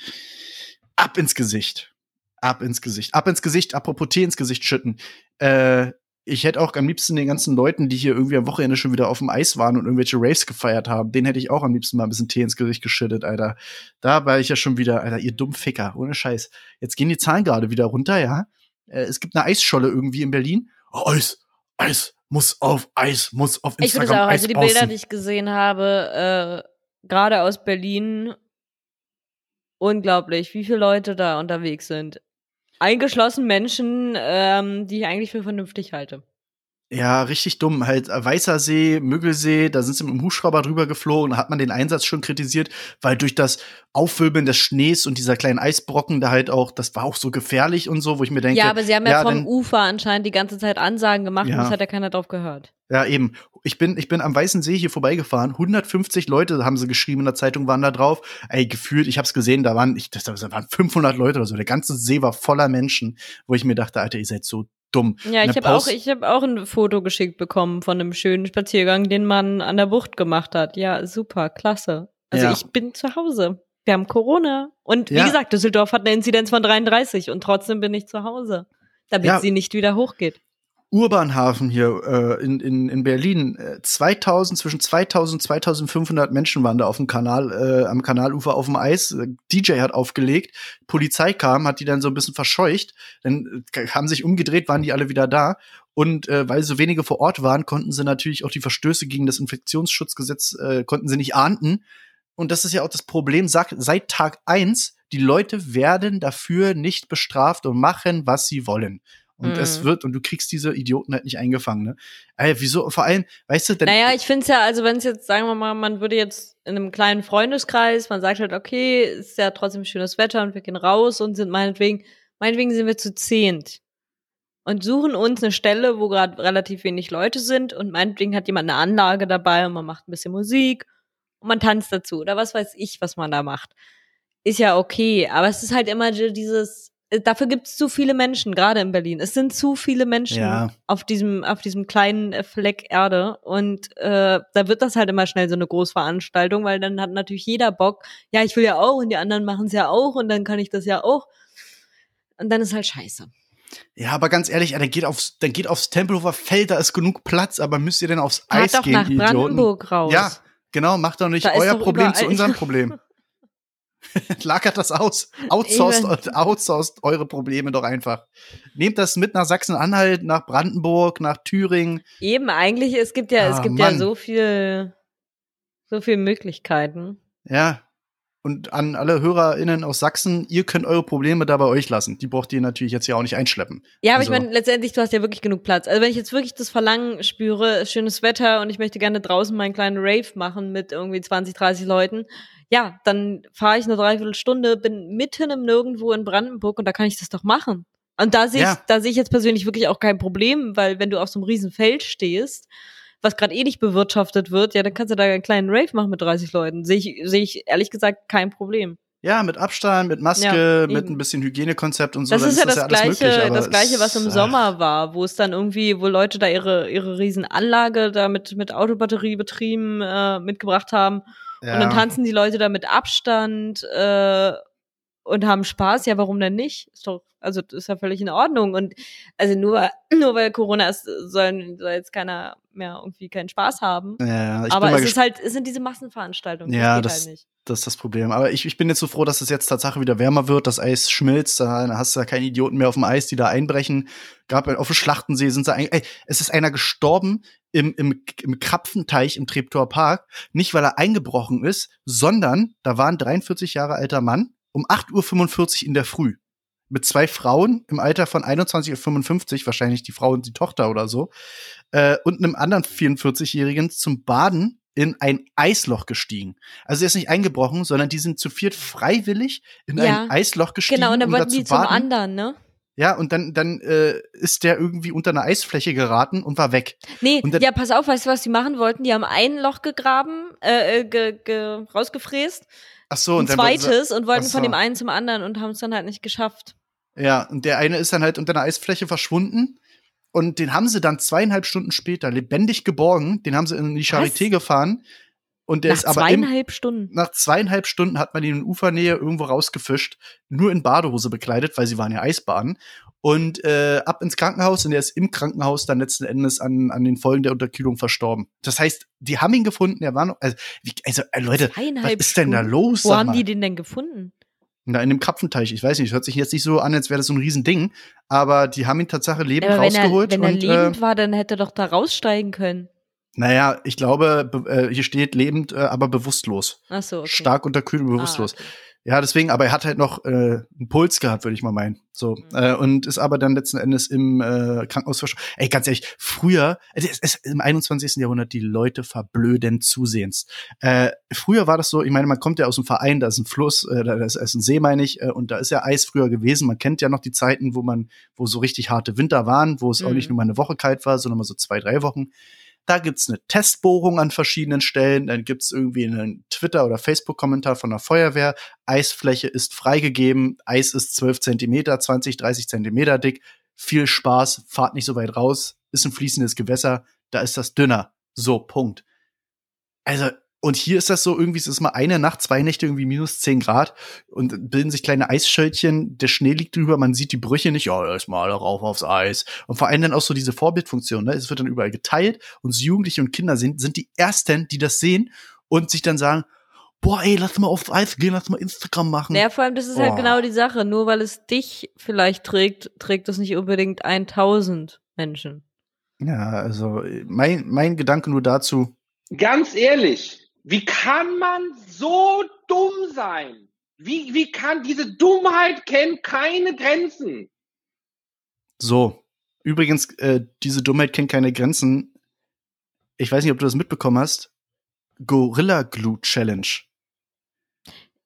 ab ins Gesicht. Ab ins Gesicht. Ab ins Gesicht, apropos Tee ins Gesicht schütten. Äh, ich hätte auch am liebsten den ganzen Leuten, die hier irgendwie am Wochenende schon wieder auf dem Eis waren und irgendwelche Raves gefeiert haben, den hätte ich auch am liebsten mal ein bisschen Tee ins Gesicht geschüttet, Alter. Da war ich ja schon wieder, Alter, ihr dumm Ficker, ohne Scheiß. Jetzt gehen die Zahlen gerade wieder runter, ja. Äh, es gibt eine Eisscholle irgendwie in Berlin. Oh, Eis, Eis, muss auf Eis, muss auf Ich finde Instagram es auch, also die Bilder, die ich gesehen habe, äh, gerade aus Berlin, unglaublich, wie viele Leute da unterwegs sind. Eingeschlossen Menschen, ähm, die ich eigentlich für vernünftig halte. Ja, richtig dumm. Halt äh, Weißer See, Müggelsee, da sind sie mit dem Hubschrauber drüber geflogen, da hat man den Einsatz schon kritisiert, weil durch das Aufwirbeln des Schnees und dieser kleinen Eisbrocken da halt auch, das war auch so gefährlich und so, wo ich mir denke, ja, aber sie haben ja, ja, vom dann- Ufer anscheinend die ganze Zeit Ansagen gemacht Ja. und es hat ja keiner drauf gehört. Ja, eben. Ich bin, ich bin am Weißen See hier vorbeigefahren. 150 Leute haben sie geschrieben in der Zeitung, waren da drauf. Ey, gefühlt, ich hab's gesehen, da waren, ich, das, da waren 500 Leute oder so. Der ganze See war voller Menschen, wo ich mir dachte, Alter, ihr seid so dumm. Ja, ich habe auch, ich hab auch ein Foto geschickt bekommen von einem schönen Spaziergang, den man an der Bucht gemacht hat. Ja, super, klasse. Also Ja. ich bin zu Hause. Wir haben Corona. Und wie Ja. gesagt, Düsseldorf hat eine Inzidenz von 33 und trotzdem bin ich zu Hause, damit Ja. sie nicht wieder hochgeht. Urbanhafen hier äh, in, in, in Berlin. Äh, 2000, zwischen 2000 und 2500 Menschen waren da auf dem Kanal, äh, am Kanalufer auf dem Eis. Äh, DJ hat aufgelegt, Polizei kam, hat die dann so ein bisschen verscheucht. Dann äh, haben sich umgedreht, waren die alle wieder da. Und äh, weil so wenige vor Ort waren, konnten sie natürlich auch die Verstöße gegen das Infektionsschutzgesetz, äh, konnten sie nicht ahnden. Und das ist ja auch das Problem, sagt, seit Tag eins die Leute werden dafür nicht bestraft und machen, was sie wollen. Und mhm. es wird, und du kriegst diese Idioten halt nicht eingefangen, ne? Ey, wieso, vor allem, weißt du, denn, Naja, ich finde es ja, also wenn es jetzt, sagen wir mal, man würde jetzt in einem kleinen Freundeskreis, man sagt halt, okay, ist ja trotzdem schönes Wetter und wir gehen raus und sind meinetwegen, meinetwegen sind wir zu zehnt. Und suchen uns eine Stelle, wo gerade relativ wenig Leute sind und meinetwegen hat jemand eine Anlage dabei und man macht ein bisschen Musik und man tanzt dazu oder was weiß ich, was man da macht ist ja okay, aber es ist halt immer dieses, dafür gibt es zu viele Menschen, gerade in Berlin. Es sind zu viele Menschen ja. auf diesem, auf diesem kleinen äh, Fleck Erde. Und äh, da wird das halt immer schnell so eine Großveranstaltung, weil dann hat natürlich jeder Bock, ja, ich will ja auch und die anderen machen es ja auch und dann kann ich das ja auch. Und dann ist halt scheiße. Ja, aber ganz ehrlich, dann geht aufs, dann geht aufs Tempelhofer Feld, da ist genug Platz, aber müsst ihr denn aufs Fahrt Eis doch gehen, nach Brandenburg Idioten? raus. Ja, genau, macht doch nicht da euer Problem zu unserem Problem. Lagert das aus. Outsourced, outsourced eure Probleme doch einfach. Nehmt das mit nach Sachsen-Anhalt, nach Brandenburg, nach Thüringen. Eben, eigentlich, es gibt ja, ah, es gibt Mann. ja so viel, so viele Möglichkeiten. Ja. Und an alle HörerInnen aus Sachsen, ihr könnt eure Probleme da bei euch lassen. Die braucht ihr natürlich jetzt ja auch nicht einschleppen. Ja, aber also. ich meine, letztendlich, du hast ja wirklich genug Platz. Also wenn ich jetzt wirklich das Verlangen spüre, schönes Wetter und ich möchte gerne draußen meinen kleinen Rave machen mit irgendwie 20, 30 Leuten, ja, dann fahre ich eine Dreiviertelstunde, bin mitten im Nirgendwo in Brandenburg und da kann ich das doch machen. Und da sehe ich, ja. da sehe ich jetzt persönlich wirklich auch kein Problem, weil wenn du auf so einem riesen Feld stehst, was gerade eh nicht bewirtschaftet wird, ja, dann kannst du da einen kleinen Rave machen mit 30 Leuten. Sehe ich, sehe ich ehrlich gesagt kein Problem. Ja, mit Abstand, mit Maske, ja, mit ein bisschen Hygienekonzept und so. Das ist ja das, das ja gleiche, möglich, das gleiche, was im Sommer war, wo es dann irgendwie, wo Leute da ihre ihre Riesenanlage da mit mit Autobatterie betrieben äh, mitgebracht haben ja. Und dann tanzen die Leute da mit Abstand äh, und haben Spaß. Ja, warum denn nicht? Ist doch, also ist ja völlig in Ordnung. Und also nur, nur weil Corona ist, soll, soll jetzt keiner mehr irgendwie keinen Spaß haben. Ja, ich Aber es ist halt, es sind diese Massenveranstaltungen. Ja, das, halt das ist das Problem. Aber ich, ich bin jetzt so froh, dass es jetzt Tatsache wieder wärmer wird, das Eis schmilzt, da hast du ja keine Idioten mehr auf dem Eis, die da einbrechen. Gab auf dem Schlachtensee sind sie eigentlich, ey, es ist einer gestorben, im, im, im Krapfenteich im Treptower Park, nicht weil er eingebrochen ist, sondern da war ein 43 Jahre alter Mann um 8.45 Uhr in der Früh mit zwei Frauen im Alter von 21 und 55, wahrscheinlich die Frau und die Tochter oder so, äh, und einem anderen 44-Jährigen zum Baden in ein Eisloch gestiegen. Also er ist nicht eingebrochen, sondern die sind zu viert freiwillig in ja, ein Eisloch gestiegen. Genau, und dann um wollten die zum anderen, ne? Ja, und dann, dann äh, ist der irgendwie unter eine Eisfläche geraten und war weg. Nee, dann, ja, pass auf, weißt du, was die machen wollten? Die haben ein Loch gegraben, äh, äh ge, ge, rausgefräst. Ach so, und ein zweites und wollten so. von dem einen zum anderen und haben es dann halt nicht geschafft. Ja, und der eine ist dann halt unter einer Eisfläche verschwunden. Und den haben sie dann zweieinhalb Stunden später lebendig geborgen. Den haben sie in die Charité was? gefahren. Und der nach ist aber zweieinhalb im, Stunden. Nach zweieinhalb Stunden hat man ihn in Ufernähe irgendwo rausgefischt, nur in Badehose bekleidet, weil sie waren ja Eisbaden. Und äh, ab ins Krankenhaus und er ist im Krankenhaus dann letzten Endes an, an den Folgen der Unterkühlung verstorben. Das heißt, die haben ihn gefunden, er war noch, also, wie, also äh, Leute, was ist denn da los? Wo haben die den denn gefunden? Na, in dem Krapfenteich, ich weiß nicht, hört sich jetzt nicht so an, als wäre das so ein Riesending, aber die haben ihn tatsächlich lebend aber rausgeholt. Wenn er, wenn und, er lebend äh, war, dann hätte er doch da raussteigen können. Naja, ich glaube, äh, hier steht lebend, äh, aber bewusstlos. Ach so, okay. Stark unterkühlt und bewusstlos. Ah, okay. Ja, deswegen, aber er hat halt noch äh, einen Puls gehabt, würde ich mal meinen. So mhm. äh, und ist aber dann letzten Endes im äh, Krankenhaus verstorben. Ey, ganz ehrlich, früher, es ist im 21. Jahrhundert die Leute verblöden zusehends. Äh, früher war das so, ich meine, man kommt ja aus dem Verein, da ist ein Fluss, äh, da ist, ist ein See, meine ich, äh, und da ist ja Eis früher gewesen. Man kennt ja noch die Zeiten, wo man, wo so richtig harte Winter waren, wo es mhm. auch nicht nur mal eine Woche kalt war, sondern mal so zwei, drei Wochen. Da gibt's eine Testbohrung an verschiedenen Stellen. Dann gibt's irgendwie einen Twitter- oder Facebook-Kommentar von der Feuerwehr. Eisfläche ist freigegeben. Eis ist 12 Zentimeter, 20, 30 Zentimeter dick. Viel Spaß, fahrt nicht so weit raus. Ist ein fließendes Gewässer. Da ist das dünner. So, Punkt. Also, Und hier ist das so, irgendwie es ist mal eine Nacht, zwei Nächte irgendwie minus zehn Grad und bilden sich kleine Eisschältchen, der Schnee liegt drüber, man sieht die Brüche nicht, ja, erstmal rauf aufs Eis. Und vor allem dann auch so diese Vorbildfunktion, ne? Es wird dann überall geteilt und so Jugendliche und Kinder sind, sind die ersten, die das sehen und sich dann sagen, boah, ey, lass mal aufs Eis gehen, lass mal Instagram machen. Ja, vor allem, das ist halt Boah. genau die Sache. Nur weil es dich vielleicht trägt, trägt es nicht unbedingt 1000 Menschen. Ja, also mein, mein Gedanke nur dazu, Ganz ehrlich, wie kann man so dumm sein? Wie, wie kann diese Dummheit kennt keine Grenzen? so. Übrigens, äh, diese Dummheit kennt keine Grenzen. Ich weiß nicht, ob du das mitbekommen hast. Gorilla Glue Challenge.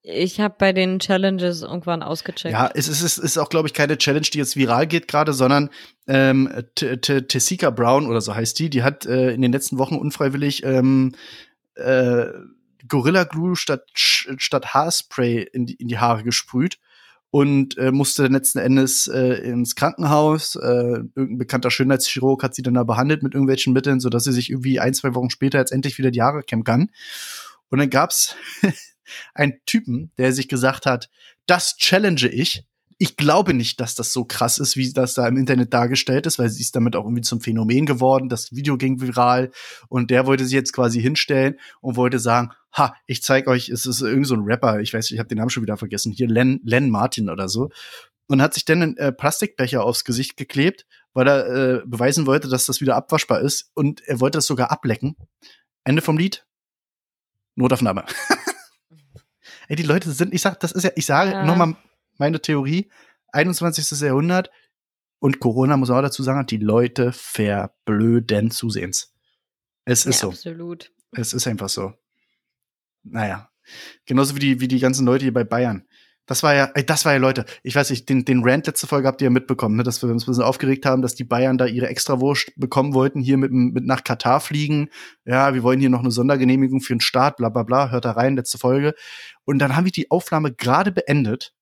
Ich habe bei den Challenges irgendwann ausgecheckt. Ja, es ist, es ist auch, glaube ich, keine Challenge, die jetzt viral geht gerade, sondern ähm, T- T- Tessika Brown oder so heißt die, die hat äh, in den letzten Wochen unfreiwillig ähm, äh, Gorilla Glue statt, statt Haarspray in die, in die Haare gesprüht und äh, musste dann letzten Endes äh, ins Krankenhaus. Äh, irgendein bekannter Schönheitschirurg hat sie dann da behandelt mit irgendwelchen Mitteln, sodass sie sich irgendwie ein, zwei Wochen später jetzt endlich wieder die Haare kämmen kann. Und dann gab's einen Typen, der sich gesagt hat, das challenge ich. Ich glaube nicht, dass das so krass ist, wie das da im Internet dargestellt ist, weil sie ist damit auch irgendwie zum Phänomen geworden. Das Video ging viral und der wollte sich jetzt quasi hinstellen und wollte sagen, ha, ich zeig euch, es ist irgend so ein Rapper, ich weiß, ich habe den Namen schon wieder vergessen, hier Len, Len Martin oder so. Und hat sich dann einen äh, Plastikbecher aufs Gesicht geklebt, weil er äh, beweisen wollte, dass das wieder abwaschbar ist und er wollte das sogar ablecken. Ende vom Lied. Notaufnahme. Ey, die Leute sind, ich sag, das ist ja, ich sage Ja. nochmal meine Theorie, 21. Jahrhundert und Corona, muss man auch dazu sagen, hat die Leute verblöden zusehends. Es ist ja, so. absolut. Es ist einfach so. Naja. Genauso wie die, wie die ganzen Leute hier bei Bayern. Das war ja, das war ja, Leute, ich weiß nicht, den, den Rant letzte Folge habt ihr ja mitbekommen, ne, dass wir uns ein bisschen aufgeregt haben, dass die Bayern da ihre Extrawurst bekommen wollten, hier mit, mit nach Katar fliegen. Ja, wir wollen hier noch eine Sondergenehmigung für den Staat, bla bla bla, hört da rein, letzte Folge. Und dann haben wir die Aufnahme gerade beendet.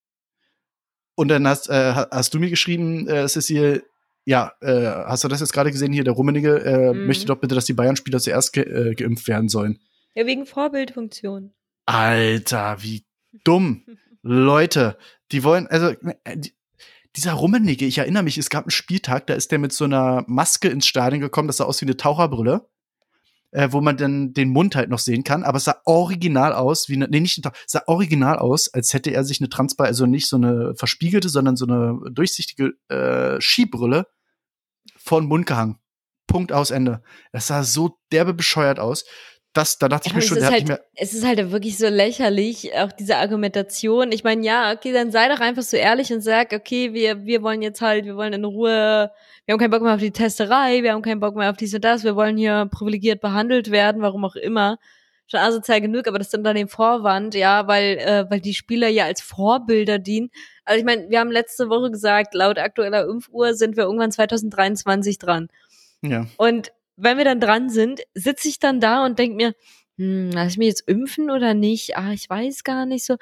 Und dann hast, äh, ha- hast du mir geschrieben, äh, hier, ja, äh, hast du das jetzt gerade gesehen hier, der Rummenige äh, Mhm. möchte doch bitte, dass die Bayern-Spieler zuerst ge äh, geimpft werden sollen. Ja, wegen Vorbildfunktion. Alter, wie dumm. Leute, die wollen, also, äh, die, dieser Rummenigge, ich erinnere mich, es gab einen Spieltag, da ist der mit so einer Maske ins Stadion gekommen, das sah aus wie eine Taucherbrille, äh, wo man dann den Mund halt noch sehen kann, aber es sah original aus, wie eine, nee, nicht eine, sah original aus, als hätte er sich eine Transpa, also nicht so eine verspiegelte, sondern so eine durchsichtige äh, Skibrille vor den Mund gehangen. Punkt aus Ende. Das sah so derbe bescheuert aus. Das, da dachte ich mir es schon, ist halt- mehr, Es ist halt wirklich so lächerlich, auch diese Argumentation. Ich meine, ja, okay, dann sei doch einfach so ehrlich und sag, okay, wir, wir wollen jetzt halt, wir wollen in Ruhe, wir haben keinen Bock mehr auf die Testerei, wir haben keinen Bock mehr auf dies und das, wir wollen hier privilegiert behandelt werden, warum auch immer. Schon asozial genug, aber das ist unter dem Vorwand, ja, weil, äh, weil die Spieler ja als Vorbilder dienen. Also ich meine, wir haben letzte Woche gesagt, laut aktueller Impfuhr sind wir irgendwann 2023 dran. ja. Und wenn wir dann dran sind, sitze ich dann da und denke mir, hm, lass ich mich jetzt impfen oder nicht? Ah, ich weiß gar nicht so.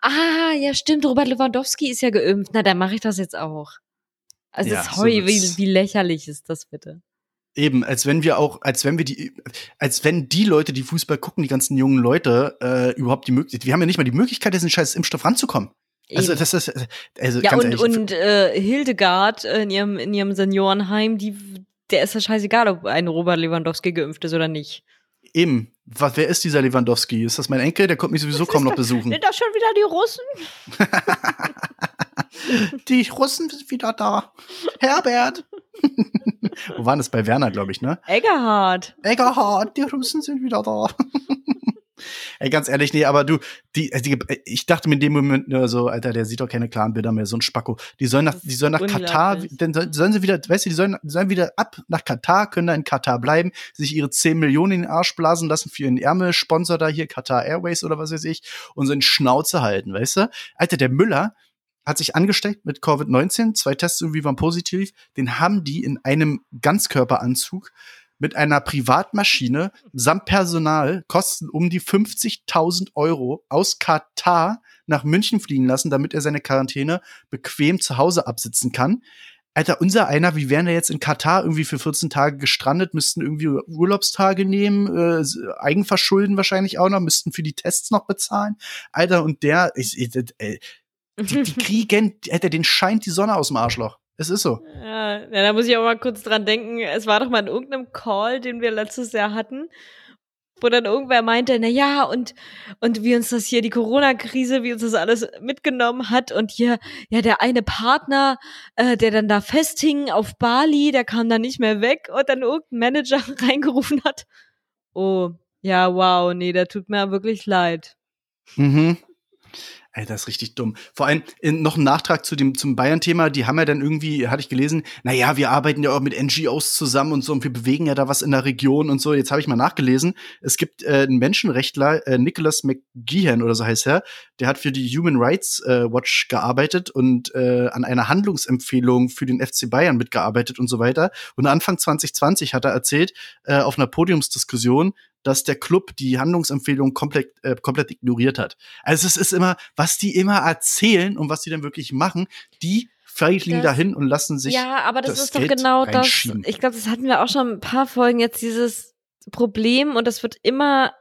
Ah, ja, stimmt, Robert Lewandowski ist ja geimpft. Na, dann mache ich das jetzt auch. Also Ja, so sorry, wie, wird's. wie lächerlich ist das bitte? Eben, als wenn wir auch, als wenn wir die, als wenn die Leute, die Fußball gucken, die ganzen jungen Leute, äh, überhaupt die Möglichkeit, wir haben ja nicht mal die Möglichkeit, diesen scheiß Impfstoff ranzukommen. Also Eben. das ist, also ja, und, ehrlich, und äh, Hildegard in ihrem, in ihrem Seniorenheim, die, der ist ja scheißegal, ob ein Robert Lewandowski geimpft ist oder nicht. eben, was, wer ist dieser Lewandowski? Ist das mein Enkel? Der kommt mich sowieso kaum noch besuchen. Sind das schon wieder die Russen? Die Russen sind wieder da. Herbert. Wo waren das bei Werner, glaube ich, ne? Eggerhard. Egerhard, die Russen sind wieder da. Ey, ganz ehrlich, nee, aber du, die, die, ich dachte mir in dem Moment nur so, Alter, der sieht doch keine klaren Bilder mehr, so ein Spacko. Die sollen nach, die sollen nach Katar, dann sollen, sollen sie wieder, weißt du, die sollen, die sollen wieder ab nach Katar, können da in Katar bleiben, sich ihre 10 Millionen in den Arsch blasen lassen für ihren Ärmelsponsor da hier, Katar Airways oder was weiß ich, und so in Schnauze halten, weißt du? Alter, der Müller hat sich angesteckt mit Covid-19, zwei Tests irgendwie waren positiv, den haben die in einem Ganzkörperanzug mit einer Privatmaschine samt Personal kosten um die 50.000 Euro aus Katar nach München fliegen lassen, damit er seine Quarantäne bequem zu Hause absitzen kann. Alter, unser einer, wie wären wir jetzt in Katar irgendwie für 14 Tage gestrandet, müssten irgendwie Urlaubstage nehmen, äh, Eigenverschulden wahrscheinlich auch noch, müssten für die Tests noch bezahlen. Alter, und der, ich, ich, äh, die, die kriegen, Alter, den scheint die Sonne aus dem Arschloch. Es ist so. Ja, ja, da muss ich auch mal kurz dran denken. Es war doch mal in irgendeinem Call, den wir letztes Jahr hatten, wo dann irgendwer meinte, na ja, und, und wie uns das hier, die Corona-Krise, wie uns das alles mitgenommen hat und hier, ja, der eine Partner, äh, der dann da festhing auf Bali, der kam dann nicht mehr weg und dann irgendein Manager reingerufen hat. Oh, ja, wow, nee, der tut mir wirklich leid. Mhm. Ey, das ist richtig dumm. Vor allem in, noch ein Nachtrag zu dem zum Bayern-Thema. Die haben ja dann irgendwie, hatte ich gelesen, na ja, wir arbeiten ja auch mit NGOs zusammen und so und wir bewegen ja da was in der Region und so. Jetzt habe ich mal nachgelesen. Es gibt äh, einen Menschenrechtler, äh, Nicholas McGeehan oder so heißt er. Der hat für die Human Rights äh, Watch gearbeitet und äh, an einer Handlungsempfehlung für den FC Bayern mitgearbeitet und so weiter. Und Anfang 2020 hat er erzählt äh, auf einer Podiumsdiskussion, dass der Club die Handlungsempfehlung komplett, äh, komplett ignoriert hat. Also es ist immer, was die immer erzählen und was die dann wirklich machen, die fliegen dahin und lassen sich. Ja, aber das, das ist Geld doch genau das. Ich glaube, das hatten wir auch schon ein paar Folgen jetzt dieses Problem und das wird immer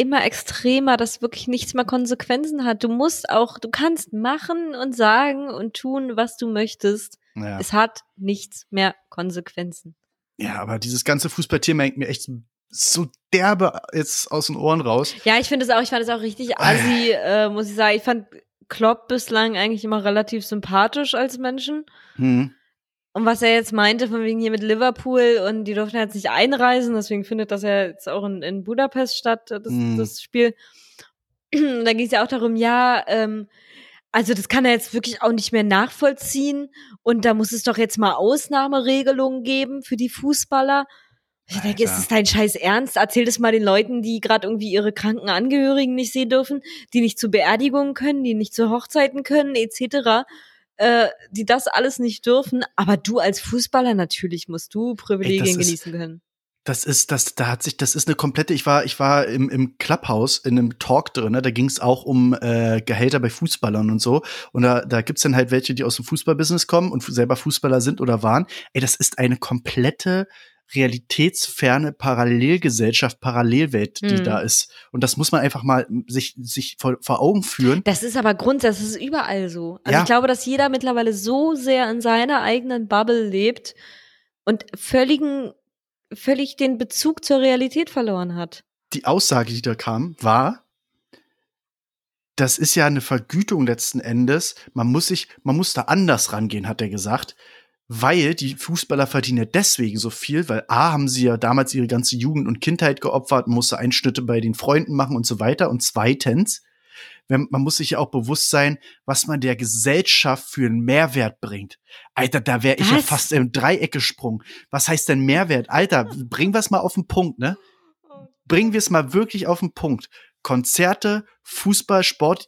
immer extremer, dass wirklich nichts mehr Konsequenzen hat. Du musst auch, du kannst machen und sagen und tun, was du möchtest. Ja. Es hat nichts mehr Konsequenzen. Ja, aber dieses ganze Fußballthema hängt mir echt so derbe jetzt aus den Ohren raus. Ja, ich finde es auch, ich fand es auch richtig assi, äh, muss ich sagen. Ich fand Klopp bislang eigentlich immer relativ sympathisch als Menschen. Hm. Und was er jetzt meinte, von wegen hier mit Liverpool und die durften jetzt nicht einreisen, deswegen findet das ja jetzt auch in, in Budapest statt, das, hm. das Spiel. Und da ging es ja auch darum, ja, ähm, also das kann er jetzt wirklich auch nicht mehr nachvollziehen und da muss es doch jetzt mal Ausnahmeregelungen geben für die Fußballer. Ich denke, ist es dein Scheiß Ernst? Erzähl das mal den Leuten, die gerade irgendwie ihre kranken Angehörigen nicht sehen dürfen, die nicht zu Beerdigungen können, die nicht zu Hochzeiten können, etc., äh, die das alles nicht dürfen. Aber du als Fußballer natürlich musst du Privilegien Ey, genießen können. Das ist, das, da hat sich, das ist eine komplette, ich war, ich war im, im Clubhouse in einem Talk drin, ne? da ging es auch um äh, Gehälter bei Fußballern und so. Und da, da gibt's dann halt welche, die aus dem Fußballbusiness kommen und selber Fußballer sind oder waren. Ey, das ist eine komplette realitätsferne Parallelgesellschaft, Parallelwelt, die mhm. da ist. Und das muss man einfach mal sich, sich vor, vor Augen führen. Das ist aber grundsätzlich, das ist überall so. Also ja. ich glaube, dass jeder mittlerweile so sehr in seiner eigenen Bubble lebt und völligen, völlig den Bezug zur Realität verloren hat. Die Aussage, die da kam, war, das ist ja eine Vergütung letzten Endes. Man muss sich, man muss da anders rangehen, hat er gesagt weil die Fußballer verdienen ja deswegen so viel, weil A, haben sie ja damals ihre ganze Jugend und Kindheit geopfert, musste Einschnitte bei den Freunden machen und so weiter. Und zweitens, man muss sich ja auch bewusst sein, was man der Gesellschaft für einen Mehrwert bringt. Alter, da wäre ich ja fast im Dreieck gesprungen. Was heißt denn Mehrwert? Alter, bringen wir es mal auf den Punkt, ne? Bringen wir es mal wirklich auf den Punkt. Konzerte, Fußball, Sport,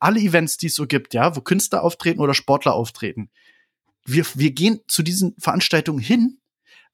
alle Events, die es so gibt, ja, wo Künstler auftreten oder Sportler auftreten wir, wir gehen zu diesen Veranstaltungen hin,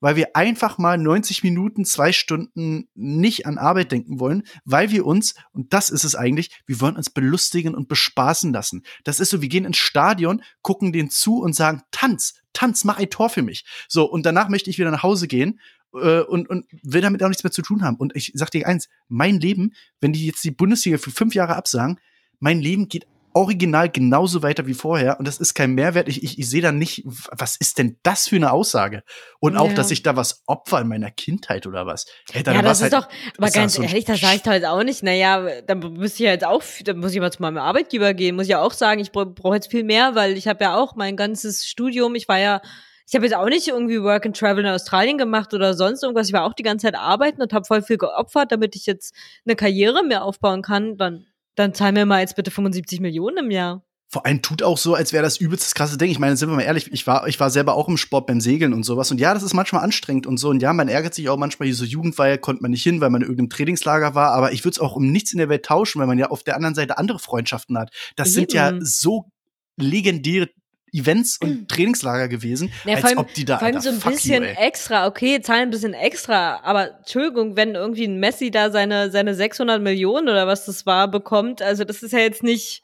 weil wir einfach mal 90 Minuten, zwei Stunden nicht an Arbeit denken wollen, weil wir uns, und das ist es eigentlich, wir wollen uns belustigen und bespaßen lassen. Das ist so, wir gehen ins Stadion, gucken den zu und sagen, Tanz, Tanz, mach ein Tor für mich. So, und danach möchte ich wieder nach Hause gehen äh, und, und will damit auch nichts mehr zu tun haben. Und ich sag dir eins, mein Leben, wenn die jetzt die Bundesliga für fünf Jahre absagen, mein Leben geht original genauso weiter wie vorher und das ist kein Mehrwert. Ich, ich, ich sehe da nicht, was ist denn das für eine Aussage? Und auch, ja. dass ich da was opfer in meiner Kindheit oder was. Hey, ja, das ist halt, doch, aber ganz so ehrlich, das sage ich halt auch nicht. Naja, dann müsste ich jetzt auch, dann muss ich mal zu meinem Arbeitgeber gehen, muss ich ja auch sagen, ich brauche jetzt viel mehr, weil ich habe ja auch mein ganzes Studium, ich war ja ich habe jetzt auch nicht irgendwie Work and Travel in Australien gemacht oder sonst irgendwas. Ich war auch die ganze Zeit arbeiten und habe voll viel geopfert, damit ich jetzt eine Karriere mehr aufbauen kann. Dann dann zahl mir mal jetzt bitte 75 Millionen im Jahr. Vor allem tut auch so, als wäre das übelst das krasse Ding. Ich meine, sind wir mal ehrlich, ich war, ich war selber auch im Sport beim Segeln und sowas. Und ja, das ist manchmal anstrengend und so. Und ja, man ärgert sich auch manchmal, diese Jugendweihe konnte man nicht hin, weil man in irgendeinem Trainingslager war. Aber ich würde es auch um nichts in der Welt tauschen, weil man ja auf der anderen Seite andere Freundschaften hat. Das Eben. sind ja so legendäre Events und mhm. Trainingslager gewesen, ja, als allem, ob die da vor allem so ein bisschen you, extra, okay, zahlen ein bisschen extra, aber Entschuldigung, wenn irgendwie ein Messi da seine seine 600 Millionen oder was das war bekommt, also das ist ja jetzt nicht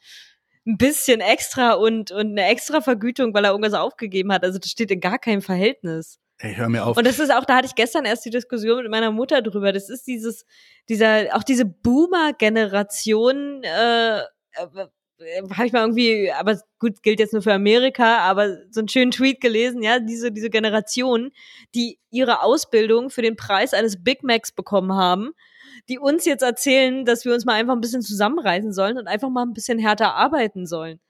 ein bisschen extra und, und eine extra Vergütung, weil er irgendwas aufgegeben hat. Also das steht in gar keinem Verhältnis. Ey, hör mir auf. Und das ist auch, da hatte ich gestern erst die Diskussion mit meiner Mutter drüber. Das ist dieses, dieser, auch diese Boomer-Generation, äh, äh, habe ich mal irgendwie, aber gut, gilt jetzt nur für Amerika, aber so einen schönen Tweet gelesen, ja, diese, diese Generation, die ihre Ausbildung für den Preis eines Big Macs bekommen haben, die uns jetzt erzählen, dass wir uns mal einfach ein bisschen zusammenreißen sollen und einfach mal ein bisschen härter arbeiten sollen.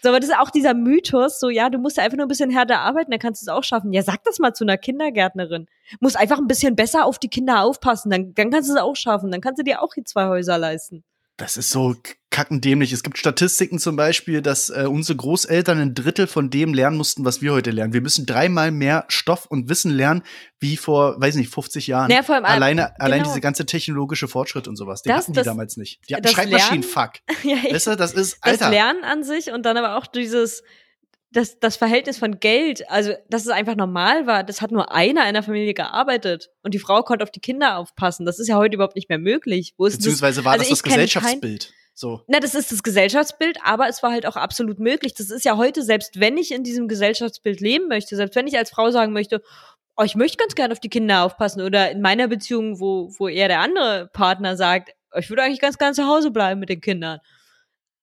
So, aber das ist auch dieser Mythos, so, ja, du musst einfach nur ein bisschen härter arbeiten, dann kannst du es auch schaffen. Ja, sag das mal zu einer Kindergärtnerin. Muss einfach ein bisschen besser auf die Kinder aufpassen, dann, dann kannst du es auch schaffen, dann kannst du dir auch die zwei Häuser leisten. Das ist so kackendämlich. Es gibt Statistiken zum Beispiel, dass äh, unsere Großeltern ein Drittel von dem lernen mussten, was wir heute lernen. Wir müssen dreimal mehr Stoff und Wissen lernen, wie vor, weiß nicht, 50 Jahren. Ja, vor allem, alleine, genau. allein diese ganze technologische Fortschritt und sowas, den Das- hatten die das- damals nicht. Die hatten das Schreibmaschinen, Lernen- fuck. ja, ich, Weißt du, das ist, das Alter. Lernen an sich und dann aber auch dieses, das, das Verhältnis von Geld, also dass es einfach normal war, das hat nur einer in der Familie gearbeitet und die Frau konnte auf die Kinder aufpassen. Das ist ja heute überhaupt nicht mehr möglich. Ist das? Beziehungsweise war also das das kein- Gesellschaftsbild. So. Na, das ist das Gesellschaftsbild, aber es war halt auch absolut möglich. Das ist ja heute, selbst wenn ich in diesem Gesellschaftsbild leben möchte, selbst wenn ich als Frau sagen möchte, oh, ich möchte ganz gerne auf die Kinder aufpassen oder in meiner Beziehung, wo, wo eher der andere Partner sagt, oh, ich würde eigentlich ganz gerne zu Hause bleiben mit den Kindern,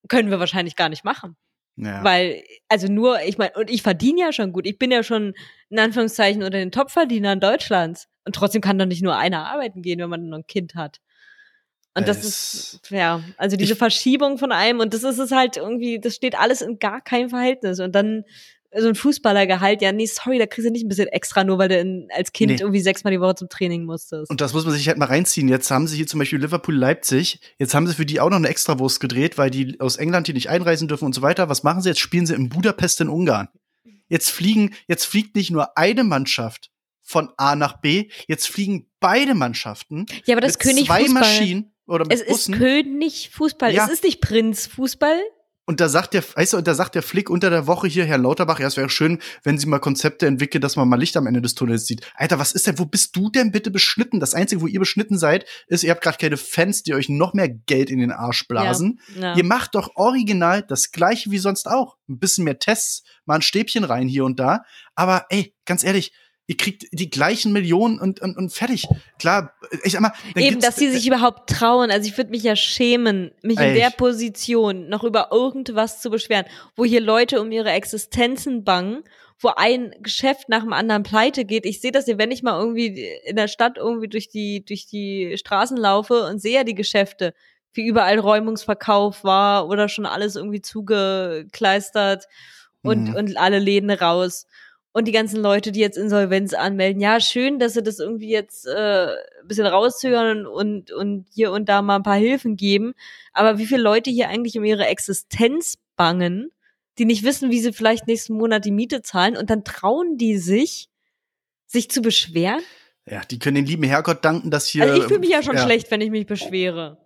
können wir wahrscheinlich gar nicht machen. Ja. Weil, also nur, ich meine, und ich verdiene ja schon gut. Ich bin ja schon in Anführungszeichen unter den Topverdienern Deutschlands. Und trotzdem kann doch nicht nur einer arbeiten gehen, wenn man noch ein Kind hat. Und das Es- ist, ja, also diese Ich- Verschiebung von einem, und das ist es halt irgendwie, das steht alles in gar keinem Verhältnis. Und dann so ein Fußballergehalt, ja, nee, sorry, da kriegst du nicht ein bisschen extra, nur weil du in, als Kind Nee. irgendwie sechsmal die Woche zum Training musstest. Und das muss man sich halt mal reinziehen. Jetzt haben sie hier zum Beispiel Liverpool-Leipzig. Jetzt haben sie für die auch noch eine Extrawurst gedreht, weil die aus England hier nicht einreisen dürfen und so weiter. Was machen sie? Jetzt spielen sie in Budapest in Ungarn. Jetzt fliegen, jetzt fliegt nicht nur eine Mannschaft von A nach B, jetzt fliegen beide Mannschaften ja, aber das mit König zwei Fußball. Maschinen oder mit Es ist Bussen. König Fußball. Ja. Es ist nicht Prinz Fußball. Und da sagt der, weißt du, und da sagt der Flick unter der Woche hier, Herr Lauterbach, ja, es wäre schön, wenn Sie mal Konzepte entwickeln, dass man mal Licht am Ende des Tunnels sieht. Alter, was ist denn, wo bist du denn bitte beschnitten? Das Einzige, wo ihr beschnitten seid, ist, ihr habt gerade keine Fans, die euch noch mehr Geld in den Arsch blasen. Ja. Ihr macht doch original das gleiche wie sonst auch. Ein bisschen mehr Tests, mal ein Stäbchen rein hier und da. Aber ey, ganz ehrlich, ihr kriegt die gleichen Millionen und, und, und fertig. Klar, ich sag mal, Eben, dass sie sich überhaupt trauen. Also ich würde mich ja schämen, mich in Ey. der Position noch über irgendwas zu beschweren, wo hier Leute um ihre Existenzen bangen, wo ein Geschäft nach dem anderen pleite geht. Ich sehe das ja, wenn ich mal irgendwie in der Stadt irgendwie durch die, durch die Straßen laufe und sehe ja die Geschäfte, wie überall Räumungsverkauf war oder schon alles irgendwie zugekleistert und, Mhm. und alle Läden raus. Und die ganzen Leute, die jetzt Insolvenz anmelden, ja, schön, dass sie das irgendwie jetzt äh, ein bisschen rauszögern und, und hier und da mal ein paar Hilfen geben. Aber wie viele Leute hier eigentlich um ihre Existenz bangen, die nicht wissen, wie sie vielleicht nächsten Monat die Miete zahlen und dann trauen die sich, sich zu beschweren? ja, die können den lieben Herrgott danken, dass hier. Also ich fühle mich ja schon ja. schlecht, wenn ich mich beschwere.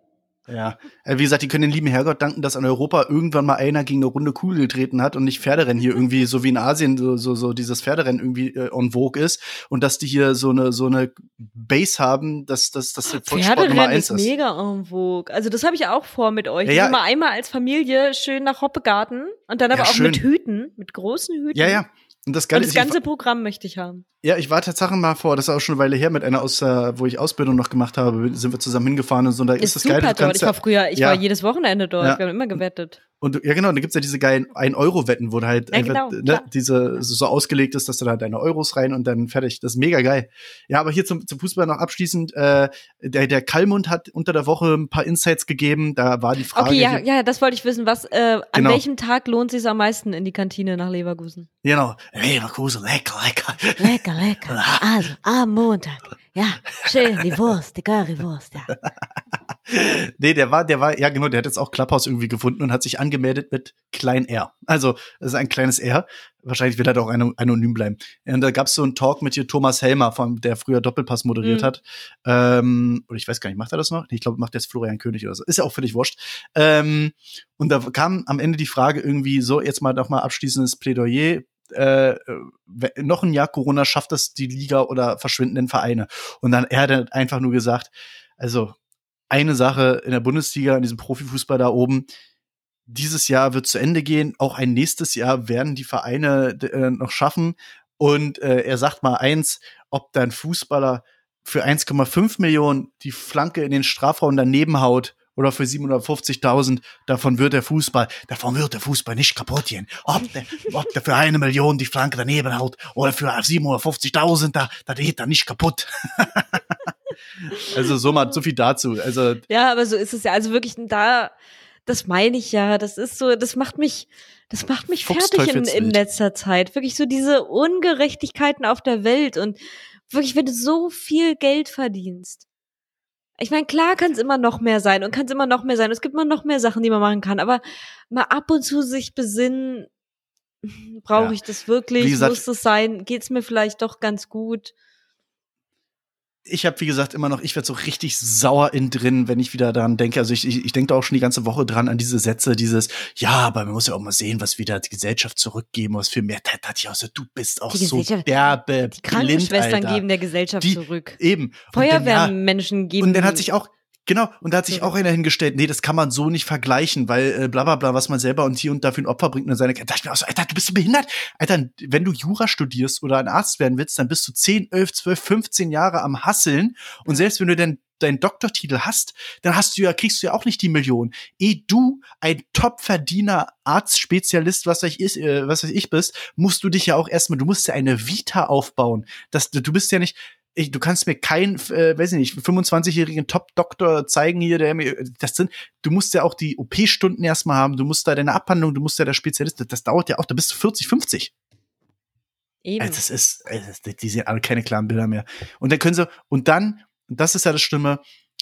Ja, äh, wie gesagt, die können den lieben Herrgott danken, dass an Europa irgendwann mal einer gegen eine runde Kugel getreten hat und nicht Pferderennen hier irgendwie, so wie in Asien, so, so, so dieses Pferderennen irgendwie äh, on vogue ist und dass die hier so eine, so eine Base haben, dass, dass, dass der Volkssport Nummer Pferderennen eins ist ist. mega en vogue. Also das habe ich auch vor mit euch. Ja, ja. Mal einmal als Familie schön nach Hoppegarten und dann aber Ja, auch schön. mit Hüten, mit großen Hüten. Ja, ja. Und das Und Geile das ist, ich, ganze Programm möchte ich haben. ja, ich war tatsächlich mal vor, das ist auch schon eine Weile her, mit einer aus, äh, wo ich Ausbildung noch gemacht habe, sind wir zusammen hingefahren und so, und da ist, Ist, das super Geile, du dort. Ich war früher, ich ja. war jedes Wochenende dort. Ja. Wir haben immer gewettet. Und ja genau, und da gibt's ja diese geilen 1-Euro-Wetten, wo halt Ja, einfach, genau, ne, diese, so ausgelegt ist, dass du da deine Euros rein und dann fertig. Das ist mega geil. Ja, aber hier zum, zum Fußball noch abschließend, äh, der, der Kallmund hat unter der Woche ein paar Insights gegeben, da war die Frage. Okay, ja, hier, ja, das wollte ich wissen. Was, äh, an Genau. welchem Tag lohnt es sich am meisten in die Kantine nach Leverkusen? Genau. Leverkusen, lecker, lecker. Lecker, lecker. Also, am Montag. Ja, schön, die Wurst, die Currywurst, ja. Nee, der war, der war, ja genau, der hat jetzt auch Clubhouse irgendwie gefunden und hat sich angemeldet mit Klein R. Also, das ist ein kleines R. Wahrscheinlich will er doch ano- anonym bleiben. Und da gab's so einen Talk mit hier Thomas Helmer, von, der früher Doppelpass moderiert Mhm. hat. Ähm, oder ich weiß gar nicht, macht er das noch? Ich glaube, macht jetzt Florian König oder so. Ist ja auch völlig wurscht. Ähm, und da kam am Ende die Frage irgendwie so, jetzt mal noch mal abschließendes Plädoyer. Äh, we- noch ein Jahr Corona schafft das die Liga oder verschwindenden Vereine. Und dann er hat dann einfach nur gesagt, also eine Sache in der Bundesliga, in diesem Profifußball da oben, dieses Jahr wird zu Ende gehen. Auch ein nächstes Jahr werden die Vereine äh, noch schaffen. Und äh, er sagt mal eins, ob dein Fußballer für 1,5 Millionen die Flanke in den Strafraum daneben haut oder für 750.000, davon wird der Fußball, davon wird der Fußball nicht kaputt gehen. Ob der, ob der für eine Million die Flanke daneben haut oder für 750.000, da, da geht er nicht kaputt. also so mal, so viel dazu. Also ja, aber so ist es ja. Also wirklich da, das meine ich ja. Das ist so, das macht mich, das macht mich fertig in, in letzter Zeit. Wirklich so diese Ungerechtigkeiten auf der Welt und wirklich, wenn du so viel Geld verdienst ich meine, klar kann es immer noch mehr sein und kann es immer noch mehr sein. Es gibt immer noch mehr Sachen, die man machen kann. Aber mal ab und zu sich besinnen, brauche ja. ich das wirklich? Gesagt, Muss das sein? Geht es mir vielleicht doch ganz gut? Ich habe, wie gesagt, immer noch, ich werde so richtig sauer in drin, wenn ich wieder daran denke. Also ich, ich, ich denke da auch schon die ganze Woche dran an diese Sätze, dieses, ja, aber man muss ja auch mal sehen, was wieder die Gesellschaft zurückgeben muss. Für mehr Tatja, also du bist auch so derbe, Die Krankenschwestern blind, geben der Gesellschaft die, zurück. Eben. Feuerwehrmenschen ja, geben. Und dann hat sich auch, Genau, und da hat sich auch einer hingestellt, nee, das kann man so nicht vergleichen, weil äh, bla bla bla, was man selber und hier und da für ein Opfer bringt und seine Da dachte ich mir auch so, Alter, du bist du behindert? Alter, wenn du Jura studierst oder ein Arzt werden willst, dann bist du 10, 11, 12, 15 Jahre am Hasseln und selbst wenn du dann deinen Doktortitel hast, dann hast du ja, kriegst du ja auch nicht die Million. Eh du, ein Top-Verdiener, Arztspezialist, was weiß ich, äh, was weiß ich bist, musst du dich ja auch erstmal, du musst ja eine Vita aufbauen. Das, du bist ja nicht, ich, du kannst mir keinen, äh, weiß ich nicht, 25-jährigen Top-Doktor zeigen hier, der mir, das sind, du musst ja auch die OP-Stunden erstmal haben, du musst da deine Abhandlung, du musst ja der Spezialist, das, das dauert ja auch, da bist du 40, 50. Eben. Also das ist, also die sehen alle keine klaren Bilder mehr. Und dann können sie, und dann, und das ist ja das Stimme,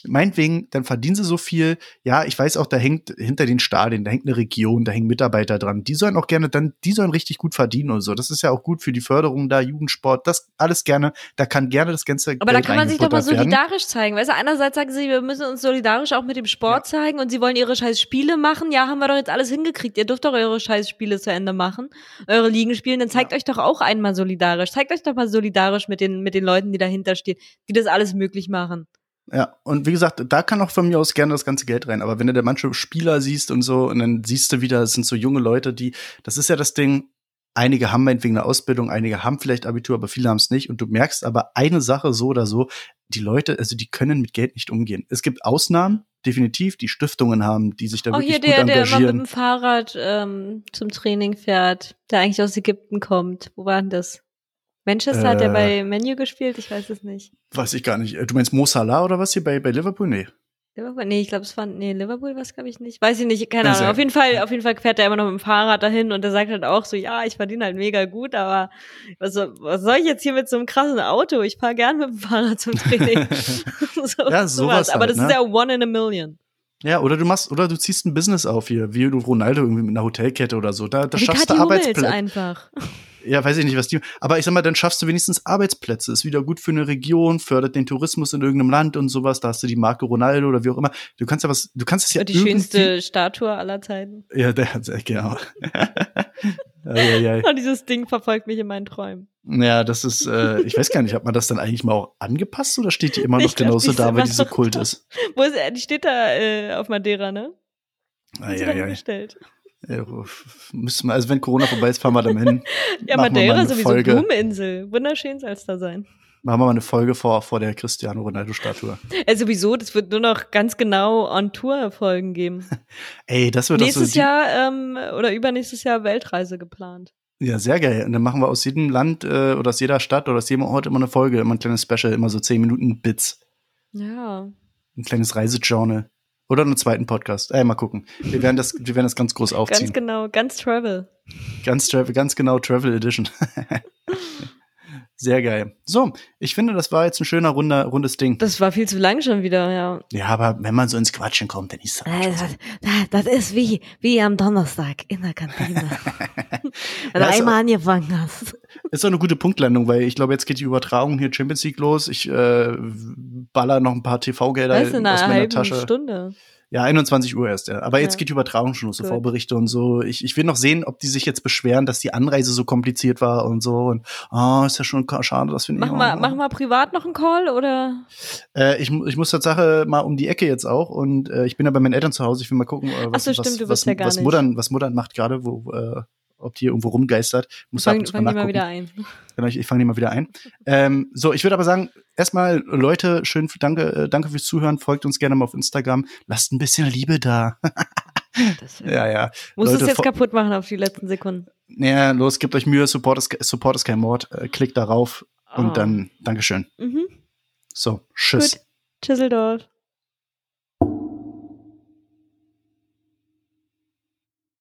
meinetwegen, dann verdienen sie so viel. Ja, ich weiß auch, da hängt hinter den Stadien, da hängt eine Region, da hängen Mitarbeiter dran. Die sollen auch gerne dann, die sollen richtig gut verdienen und so. Das ist ja auch gut für die Förderung da, Jugendsport, das alles gerne. Da kann gerne das ganze Aber Geld da kann man sich doch mal solidarisch werden. zeigen. Weißt du, einerseits sagen sie, wir müssen uns solidarisch auch mit dem Sport ja. zeigen und sie wollen ihre scheiß Spiele machen. Ja, haben wir doch jetzt alles hingekriegt. Ihr dürft doch eure scheiß Spiele zu Ende machen, eure Ligen spielen. Dann zeigt ja. euch doch auch einmal solidarisch. Zeigt euch doch mal solidarisch mit den, mit den Leuten, die dahinter stehen, die das alles möglich machen. Ja, und wie gesagt, da kann auch von mir aus gerne das ganze Geld rein. Aber wenn du da manche Spieler siehst und so, und dann siehst du wieder, es sind so junge Leute, die, das ist ja das Ding, einige haben meinetwegen eine Ausbildung, einige haben vielleicht Abitur, aber viele haben es nicht. Und du merkst aber eine Sache so oder so, die Leute, also die können mit Geld nicht umgehen. Es gibt Ausnahmen, definitiv, die Stiftungen haben, die sich da oh, wirklich hier der, gut engagieren. der immer mit dem Fahrrad ähm, zum Training fährt, der eigentlich aus Ägypten kommt. Wo war denn das? Manchester äh, hat er bei Menu gespielt, ich weiß es nicht. Weiß ich gar nicht. Du meinst Mo Salah oder was hier bei, bei Liverpool? Nee. Liverpool? Nee, ich glaube, es war, nee, Liverpool war es, glaube ich, nicht. Weiß ich nicht, keine Ahnung. Auf jeden Fall, auf jeden Fall fährt er immer noch mit dem Fahrrad dahin und er sagt halt auch so, ja, ich verdiene halt mega gut, aber was, was soll ich jetzt hier mit so einem krassen Auto? Ich fahre gern mit dem Fahrrad zum Training. so, ja, sowas. Halt, aber das ne? ist ja one in a million. Ja, oder du machst, oder du ziehst ein Business auf hier, wie du Ronaldo irgendwie mit einer Hotelkette oder so. Da, da schaffst du Arbeitsplätze. einfach ja, weiß ich nicht, was die, aber ich sag mal, dann schaffst du wenigstens Arbeitsplätze. Ist wieder gut für eine Region, fördert den Tourismus in irgendeinem Land und sowas. Da hast du die Marke Ronaldo oder wie auch immer. Du kannst ja was, du kannst es ja Die schönste Statue aller Zeiten. Ja, der hat genau. ja, ja, ja. Und dieses Ding verfolgt mich in meinen Träumen. Ja, das ist, äh, ich weiß gar nicht, hat man das dann eigentlich mal auch angepasst oder steht die immer noch genauso da, weil die so kult ist? Wo ist, die steht da äh, auf Madeira, ne? Ah, ja, ja. Ja, müssen wir, also wenn Corona vorbei ist, fahren wir dann hin. ja, Madeira sowieso Folge. Blumeninsel. Wunderschön soll es da sein. Machen wir mal eine Folge vor, vor der Cristiano Ronaldo-Statue. Ja, sowieso, das wird nur noch ganz genau on Tour Folgen geben. Ey, das wird Nächstes so Jahr ähm, oder übernächstes Jahr Weltreise geplant. Ja, sehr geil. Und dann machen wir aus jedem Land äh, oder aus jeder Stadt oder aus jedem Ort immer eine Folge, immer ein kleines Special, immer so zehn Minuten Bits. Ja. Ein kleines Reisejournal. Oder einen zweiten Podcast. Ey, mal gucken. Wir werden das, wir werden das ganz groß aufziehen. Ganz genau, ganz Travel. Ganz Travel, ganz genau Travel Edition. Sehr geil. So, ich finde, das war jetzt ein schöner, runder, rundes Ding. Das war viel zu lang schon wieder, ja. Ja, aber wenn man so ins Quatschen kommt, dann ist das. Äh, das, das ist wie, wie am Donnerstag in der Kantine. wenn du einmal angefangen hast. ist auch eine gute Punktlandung, weil ich glaube, jetzt geht die Übertragung hier Champions League los. Ich äh, baller noch ein paar TV-Gelder aus einer meiner Tasche. Stunde. Ja, 21 Uhr erst, ja. Aber jetzt Ja. geht die Übertragung schon los, so. Vorberichte und so. Ich, ich will noch sehen, ob die sich jetzt beschweren, dass die Anreise so kompliziert war und so. Und ah, ist ja schon schade, das finde ich. Mach mal, mach mal privat noch einen Call oder? Äh, ich, ich muss Tatsache mal um die Ecke jetzt auch und äh, ich bin ja bei meinen Eltern zu Hause. Ich will mal gucken, äh, was, so, stimmt, was, was, ja was nicht. Muttern, was Muttern macht gerade, wo äh, ob die irgendwo rumgeistert. Muss ab Fang, und zu fang mal nachgucken. wieder ein. Genau, ich, ich fange die mal wieder ein. Ähm, so, ich würde aber sagen, erstmal, Leute, schön, danke, äh, danke fürs Zuhören. Folgt uns gerne mal auf Instagram. Lasst ein bisschen Liebe da. Ja, ja. Muss es jetzt kaputt machen auf die letzten Sekunden. Naja, los, gebt euch Mühe. Support ist, Support ist kein Mord. Äh, klickt darauf Oh. und dann Dankeschön. Mhm. So, tschüss. Gut. Tschüsseldorf.